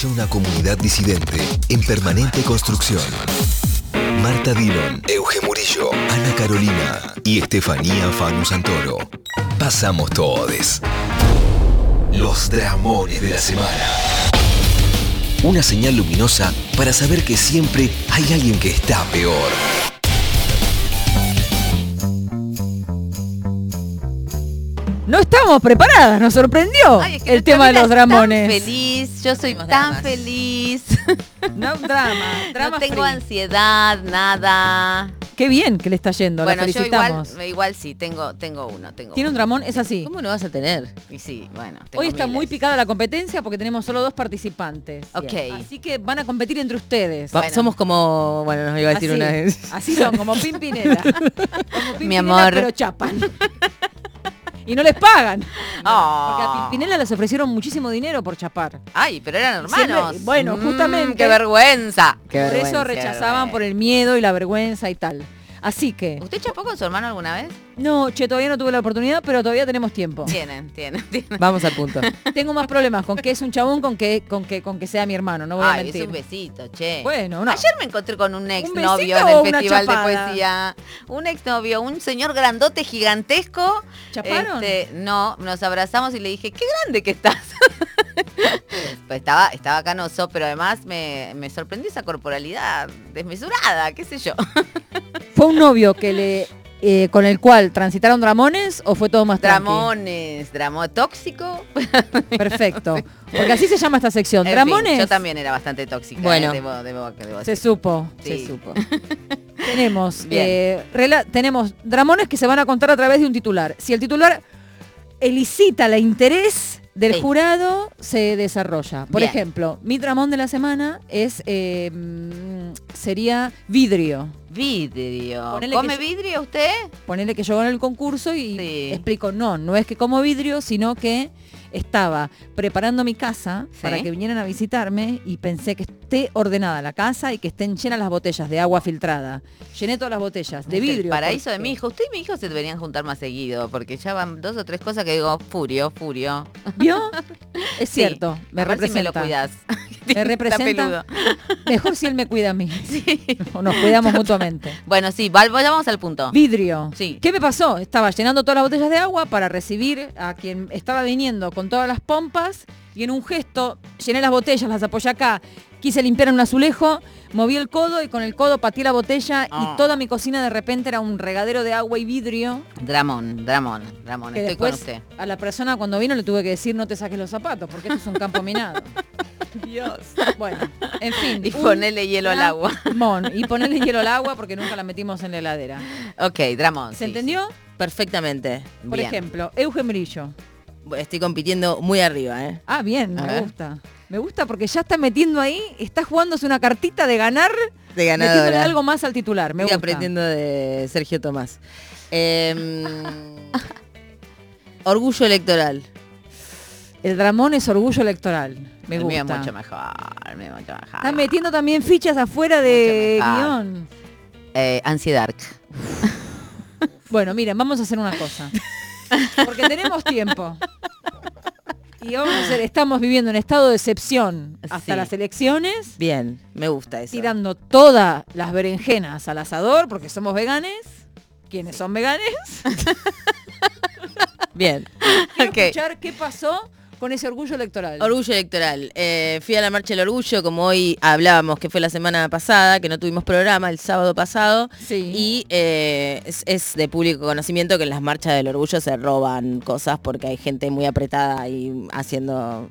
una comunidad disidente en permanente construcción. Marta Dillon, Euge Murillo, Ana Carolina y Estefanía Fanu Santoro. Pasamos todes. Los dramones de la semana. Una señal luminosa para saber que siempre hay alguien que está peor. No estamos preparadas, nos sorprendió Ay, es que el tema de los es tan dramones. feliz, yo soy Tenemos tan dramas. feliz. No, drama, drama no tengo free. ansiedad, nada. Qué bien que le está yendo, bueno, la yo igual, felicitamos. igual sí, tengo, tengo uno, tengo Tiene un dramón, es así. ¿Cómo no vas a tener? Y sí, bueno. tengo Hoy está miles. muy picada la competencia porque tenemos solo dos participantes. Ok. Así que van a competir entre ustedes. Va- Somos como, bueno, nos iba a decir así, una vez. así son, como Pimpinela. Como Pimpinela, amor. pero chapan. y no les pagan. Oh. Porque a Pimpinela les ofrecieron muchísimo dinero por chapar. Ay, pero eran Siempre- hermanos. bueno, Mm, justamente. ¡Qué vergüenza! Qué por vergüenza, eso rechazaban por el miedo y la vergüenza y tal. Así que, ¿Usted chapó con su hermano alguna vez? No, che, todavía no tuve la oportunidad, pero todavía tenemos tiempo. Tienen, tienen, tienen. Vamos al punto. Tengo más problemas con que es un chabón con que, con que, con que sea mi hermano, no voy a Ay, es mentir. un besito, che. Bueno, no. Ayer me encontré con un ex novio besito en el Festival de? Poesía. Un ex novio, un señor grandote gigantesco. ¿Chaparon? Este, no, nos abrazamos y le dije, qué grande que estás. pues estaba, estaba canoso, pero además me, me sorprendió esa corporalidad desmesurada, qué sé yo. ¿Fue un novio que le eh, con el cual transitaron dramones o fue todo más tranqui? Dramones, dramo tóxico. Perfecto. Porque así se llama esta sección. En fin, dramones. yo también era bastante tóxica. Bueno. eh, debo- debo- debo Se supo, Sí. se supo. tenemos, eh, tenemos dramones que se van a contar a través de un titular. Si el titular elicita el interés del Sí. jurado, se desarrolla. Por Bien. ejemplo, mi dramón de la semana es eh, sería vidrio. Vidrio. Ponele ¿Come yo- vidrio usted? Ponele que yo en el concurso y Sí. explico, no, no es que como vidrio, sino que estaba preparando mi casa para que vinieran a visitarme y pensé que esté ordenada la casa y que estén llenas las botellas de agua filtrada. Llené todas las botellas de Es el vidrio. paraíso de mi hijo. Usted y mi hijo se deberían juntar más seguido, porque ya van dos o tres cosas que digo, furio, furio. ¿Vio? Es Sí. cierto, me A ver si me lo representa. cuidas. Me representa. Mejor si él me cuida a mí. O nos cuidamos mutuamente. Bueno, sí, vayamos al punto. Vidrio. Sí. ¿Qué me pasó? Estaba llenando todas las botellas de agua para recibir a quien estaba viniendo con todas las pompas y en un gesto llené las botellas, las apoyé acá Quise limpiar un azulejo, moví el codo y con el codo pateé la botella Ah. y toda mi cocina de repente era un regadero de agua y vidrio. Dramón, Dramón, Dramón, Que estoy después con usted. a la persona cuando vino le tuve que decir no te saques los zapatos porque esto es un campo minado. Dios. Bueno, en fin. Y un ponele hielo al agua. Dramón. Y ponerle hielo al agua porque nunca la metimos en la heladera. Ok, Dramón. ¿Se sí, entendió? Perfectamente. Por Bien. ejemplo, Eugen Brillo. Estoy compitiendo muy arriba, ¿eh? Ah, bien, A me ver. gusta. Me gusta porque ya está metiendo ahí, está jugándose una cartita de ganar, De metiéndole ganadora. algo más al titular. Me Estoy gusta. aprendiendo de Sergio Tomás. Em, orgullo electoral. El Dramón es orgullo electoral. Me El gusta. mío mucho mejor, mío mucho mejor. Está metiendo también fichas afuera de guion. Eh, ansiedad. Bueno, miren, vamos a hacer una cosa. Porque tenemos tiempo. Y vamos a hacer, estamos viviendo en estado de excepción hasta Sí. las elecciones, Bien, me gusta eso. tirando todas las berenjenas al asador, porque somos veganes. ¿Quiénes son veganes? Bien. Quiero escuchar qué pasó con ese orgullo electoral. Orgullo electoral. Eh, fui a la Marcha del Orgullo, como hoy hablábamos, que fue la semana pasada, que no tuvimos programa el sábado pasado. Sí. Y eh, es, es de público conocimiento que en las marchas del orgullo se roban cosas porque hay gente muy apretada y haciendo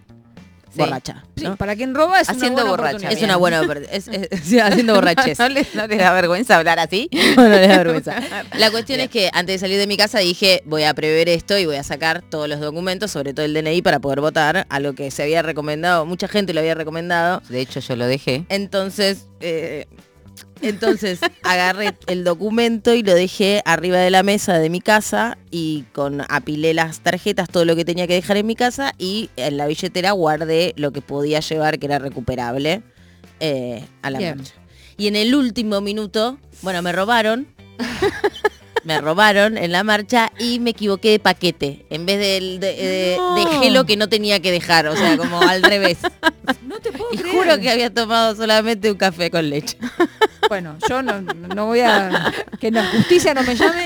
Sí. borracha. Para quien roba es Haciendo una buena borracha. Es una buena es- es- sí, haciendo borraches. ¿No, les, no les da vergüenza hablar así? No, no les da vergüenza. La cuestión es que antes de salir de mi casa dije, voy a prever esto y voy a sacar todos los documentos, sobre todo el DNI, para poder votar, a lo que se había recomendado, mucha gente lo había recomendado. De hecho, yo lo dejé. Entonces, eh, entonces agarré el documento y lo dejé arriba de la mesa de mi casa y con apilé las tarjetas, todo lo que tenía que dejar en mi casa y en la billetera guardé lo que podía llevar que era recuperable eh, a la Bien. marcha. Y en el último minuto, bueno, me robaron. Me robaron en la marcha y me equivoqué de paquete. En vez del de, de- No. dejé lo que no tenía que dejar, o sea, como al revés. No te puedo Y creer. juro que había tomado solamente un café con leche. Bueno, yo no, no voy a... Que la justicia no me llame.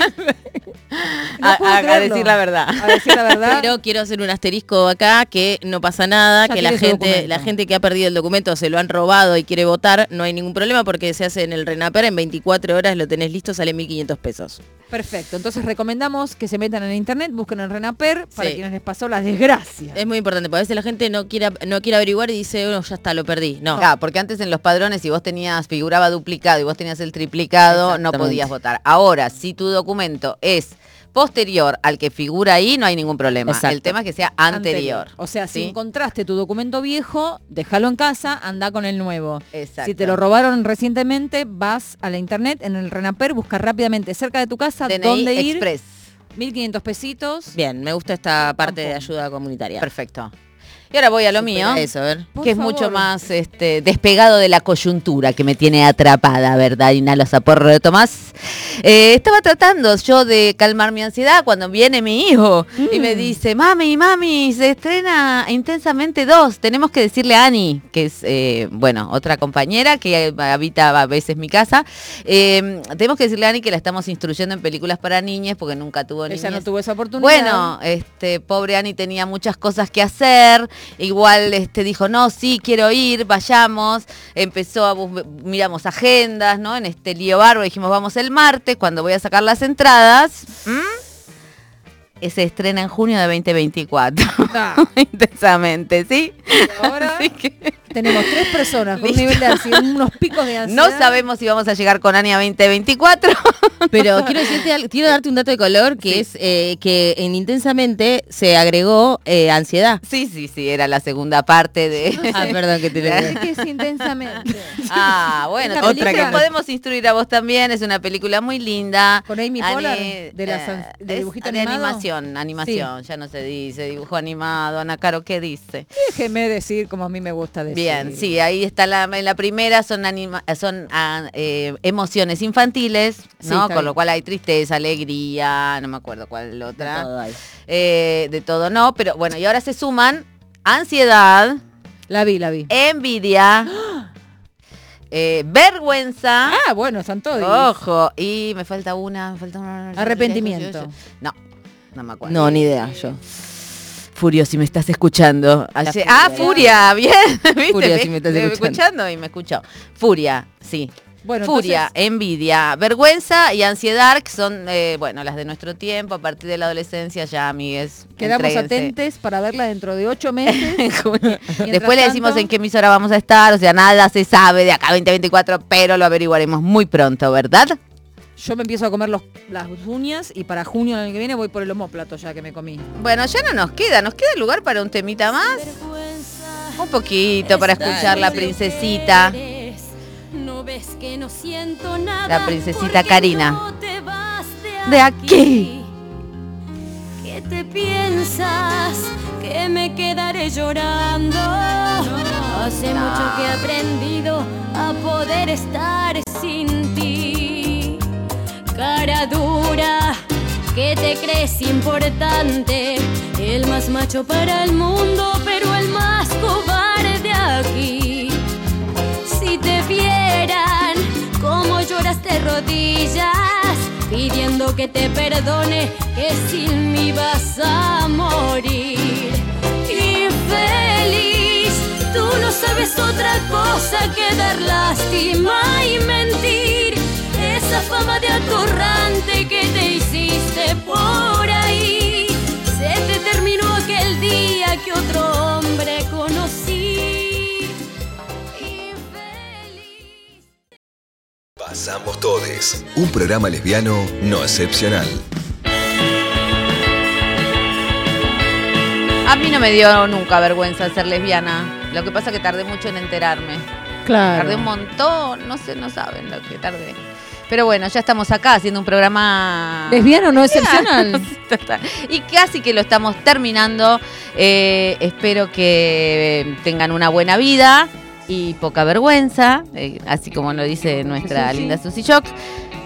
No A- decir la verdad. A decir la verdad. Pero quiero hacer un asterisco acá que no pasa nada, Ya que la gente, la gente que ha perdido el documento se lo han robado y quiere votar, no hay ningún problema porque se hace en el Renaper, en 24 horas lo tenés listo, sale 1.500 pesos. Perfecto, entonces recomendamos que se metan en internet, busquen el Renaper para Sí. quienes les pasó la desgracia. Es muy importante, porque a veces la gente no quiere, no quiere averiguar y dice, oh, ya está, lo perdí. No. Claro, porque antes en los padrones, si vos tenías, figuraba duplicado y vos tenías el triplicado, no podías votar. Ahora, si tu documento es posterior al que figura ahí, no hay ningún problema. Exacto. El tema es que sea anterior. O sea, si encontraste tu documento viejo, déjalo en casa, anda con el nuevo. Exacto. Si te lo robaron recientemente, vas a la internet, en el Renaper, busca rápidamente cerca de tu casa DNI dónde ir. Express. 1500 pesitos. Bien, me gusta esta parte de ayuda comunitaria. Perfecto. Y ahora voy a lo mío. Eso, a ver. Por que es favor. mucho más este, despegado de la coyuntura que me tiene atrapada, ¿verdad? Inhalo Zaporro de Tomás. Eh, estaba tratando yo de calmar mi ansiedad cuando viene mi hijo y me dice, mami, mami, se estrena Intensamente 2. Tenemos que decirle a Ani, que es, eh, bueno, otra compañera que habita a veces mi casa. eh, tenemos que decirle a Ani que la estamos instruyendo en películas para niñas porque nunca tuvo niñas. Ella no tuvo esa oportunidad. Bueno, este, pobre Ani tenía muchas cosas que hacer. Igual este, dijo, no, sí, quiero ir, vayamos. Empezó a miramos agendas, ¿no? En este lío barro dijimos, vamos el martes, cuando voy a sacar las entradas. ¿m? Eh, Se estrena en junio de 2024. Ah, Intensamente, ¿sí? ahora Así que tenemos tres personas con un nivel de ansiedad, unos picos de ansiedad. no sabemos si vamos a llegar con Ani a 2024. Pero quiero decirte, quiero darte un dato de color que Sí. es eh, que en Intensamente se agregó eh, ansiedad. Sí, sí, sí, era la segunda parte de... Ah, perdón que te lo Sé que es intensamente. Ah, bueno, otra que podemos instruir a vos también. Es una película muy linda. Con Amy Poehler, de las an- de es dibujito de animado. Animación, animación, ya no se dice, dibujo animado. Ana Caro, ¿qué dice? Déjeme decir como a mí me gusta decir. Bien, sí, ahí está la, en la primera, son, anima- son ah, eh, emociones infantiles, ¿no? Con lo cual hay tristeza, alegría, no me acuerdo cuál es la otra. Todo ahí. Eh, de todo no, pero bueno, y ahora se suman ansiedad, La vi, la vi. envidia, eh, vergüenza. Ah, bueno, están todos. Ojo, y me falta una, me falta una. Arrepentimiento. No, no me acuerdo. No, ni idea yo. Furio, si me estás escuchando. Ayer- Furia. ah, Furia, bien. ¿viste? Furia, si me estás escuchando. y me escuchó. Furia, sí. Bueno, Furia, envidia, vergüenza y ansiedad, que son, eh, bueno, las de nuestro tiempo, a partir de la adolescencia ya, amigues. Quedamos entréguense. atentes para verla dentro de ocho meses. Después le decimos en qué emisora vamos a estar, o sea, nada se sabe de acá 2024, pero lo averiguaremos muy pronto, ¿verdad? Yo me empiezo a comer los, las uñas y para junio del año que viene voy por el homóplato ya que me comí. Bueno, ya no nos queda, nos queda lugar para un temita más. Un poquito para escuchar la princesita, No ves que no siento nada. la princesita Karina. no te vas De aquí. ¿Qué te piensas? Que me quedaré llorando. Hace mucho que he aprendido a poder estar sin ti. Cara dura, que te crees importante. El más macho para el mundo, pero el más cobarde aquí. Si te vieran cómo lloras de rodillas, pidiendo que te perdone, que sin mí vas a morir. Infeliz, tú no sabes otra cosa que dar lástima y mentir. Esa fama atorrante que te hiciste por ahí, se te terminó aquel día que otro hombre conocí. Pasamos todes. Un programa lesbiano no excepcional. A mí no me dio nunca vergüenza ser lesbiana. Lo que pasa que tardé mucho en enterarme. Claro. Tardé un montón, no sé, no saben lo que tardé. Pero bueno, ya estamos acá haciendo un programa Lesbiano no excepcional. Y casi que lo estamos terminando. Eh, espero que tengan una buena vida y poca vergüenza, eh, así como lo dice nuestra linda Susy Shock.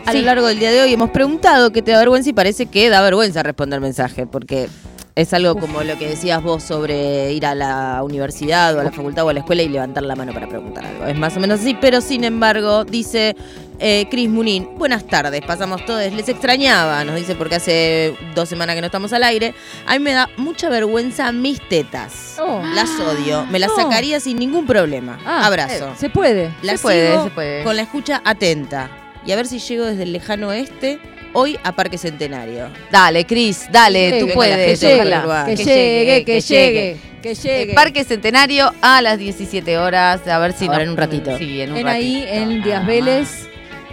A Sí. lo largo del día de hoy hemos preguntado qué te da vergüenza y parece que da vergüenza responder mensaje, porque es algo como lo que decías vos sobre ir a la universidad o a la facultad o a la escuela y levantar la mano para preguntar algo. Es más o menos así, pero sin embargo, dice eh, Cris Munín, buenas tardes, pasamos todos, les extrañaba, nos dice porque hace dos semanas que no estamos al aire. A mí me da mucha vergüenza mis tetas. Oh. Las odio, me las sacaría sin ningún problema. Ah, Abrazo. Se puede. La Se puede, sigo se puede. con la escucha atenta. Y a ver si llego desde el lejano oeste hoy a Parque Centenario. Dale, Cris, dale, Que tú puedes. que llegue, ojalá. Que llegue, que llegue, que llegue. Eh, Parque Centenario a las 17 horas, a ver si Ahora nos- en un ratito. Sí, en un En ahí, ratito. en Díaz Ah, Vélez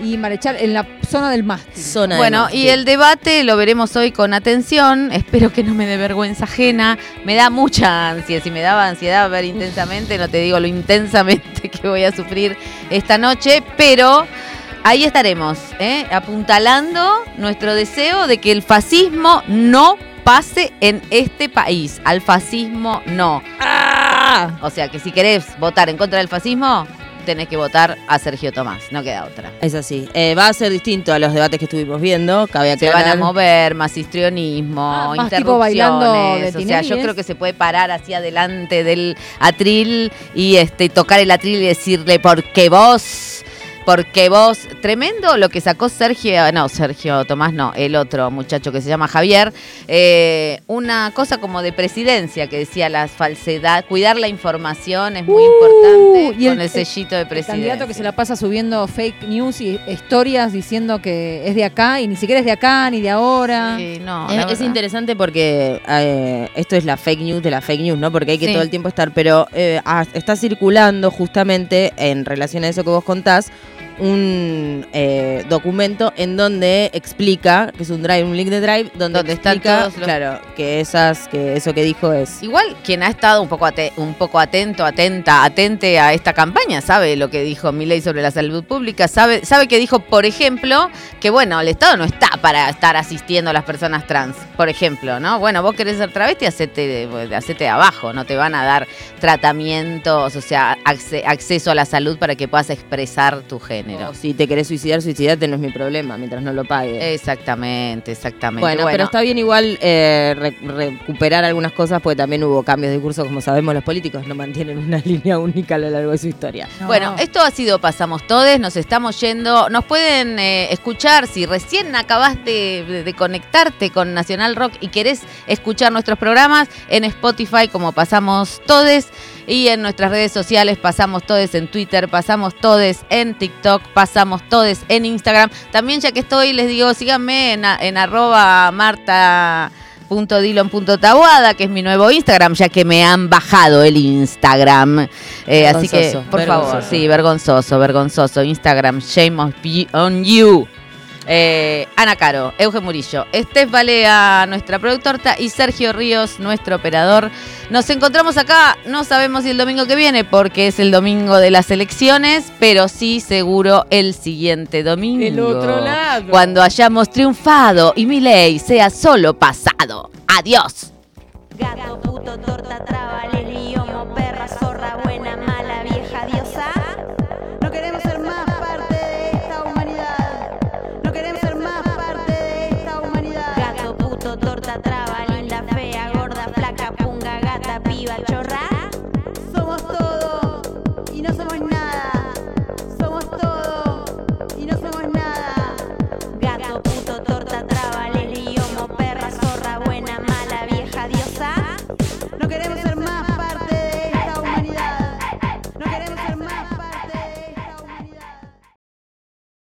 y Marechal, en la zona del mástil. Zona Bueno, mástil. y el debate lo veremos hoy con atención. Espero que no me dé vergüenza ajena. Me da mucha ansia. Si me daba ansiedad ver intensamente, no te digo lo intensamente que voy a sufrir esta noche, pero ahí estaremos, ¿eh? apuntalando nuestro deseo de que el fascismo no pase en este país. Al fascismo no. O sea que si querés votar en contra del fascismo, tenés que votar a Sergio Tomás. No queda otra. Es así. Eh, va a ser distinto a los debates que estuvimos viendo. Cabe Se van a mover, más histrionismo, Ah, más tipo bailando interrupciones. de o sea, yo creo que se puede parar hacia adelante del atril y este tocar el atril y decirle porque vos, porque vos, tremendo lo que sacó Sergio, no, Sergio Tomás no, el otro muchacho que se llama Javier, eh, una cosa como de presidencia que decía la falsedad, cuidar la información es muy importante Uh, y el- con el sellito de El presidencia. candidato que se la pasa subiendo fake news y historias diciendo que es de acá y ni siquiera es de acá ni de ahora. Sí, no, Es, interesante porque eh, esto es la fake news de la fake news, ¿no? Porque hay que Sí. todo el tiempo estar, pero eh, ah, está circulando justamente en relación a eso que vos contás un eh, documento en donde explica, que es un drive, un link de drive, donde, Donde están explica, todos los- claro, que esas, que eso que dijo es Igual quien ha estado un poco, un poco atento, atenta, atente a esta campaña, sabe lo que dijo Milei sobre la salud pública, sabe, sabe que dijo, por ejemplo, que bueno, el Estado no está para estar asistiendo a las personas trans, por ejemplo, ¿no? Bueno, vos querés ser travesti, hacete, hacete abajo, no te van a dar tratamientos, o sea, acce- acceso a la salud para que puedas expresar tu género. Género. O si te querés suicidar, suicidate, no es mi problema, mientras no lo pague. Exactamente, exactamente. Bueno, pero está bien igual eh, re- recuperar algunas cosas porque también hubo cambios de discurso, como sabemos los políticos no mantienen una línea única a lo largo de su historia. Bueno, esto ha sido Pasamos Todes, nos estamos yendo. Nos pueden eh, escuchar si recién acabaste de, de conectarte con Nacional Rock y querés escuchar nuestros programas en Spotify como Pasamos Todes y en nuestras redes sociales Pasamos Todes en Twitter, Pasamos Todes en TikTok, Pasamos Todes en Instagram. También ya que estoy, les digo, síganme en, en arroba marta que es mi nuevo Instagram, ya que me han bajado el Instagram. Eh, así que, Vergonzoso, por favor, vergonzoso. sí, vergonzoso, vergonzoso. Instagram, shame on you. Eh, Ana Caro, Euge Murillo, Estef Balea, nuestra productora, y Sergio Ríos, nuestro operador. Nos encontramos acá, no sabemos si el domingo que viene, porque es el domingo de las elecciones, pero sí seguro el siguiente domingo. Del otro lado. Cuando hayamos triunfado y mi ley sea solo pasado. Adiós. Gato, puto, torta, tra-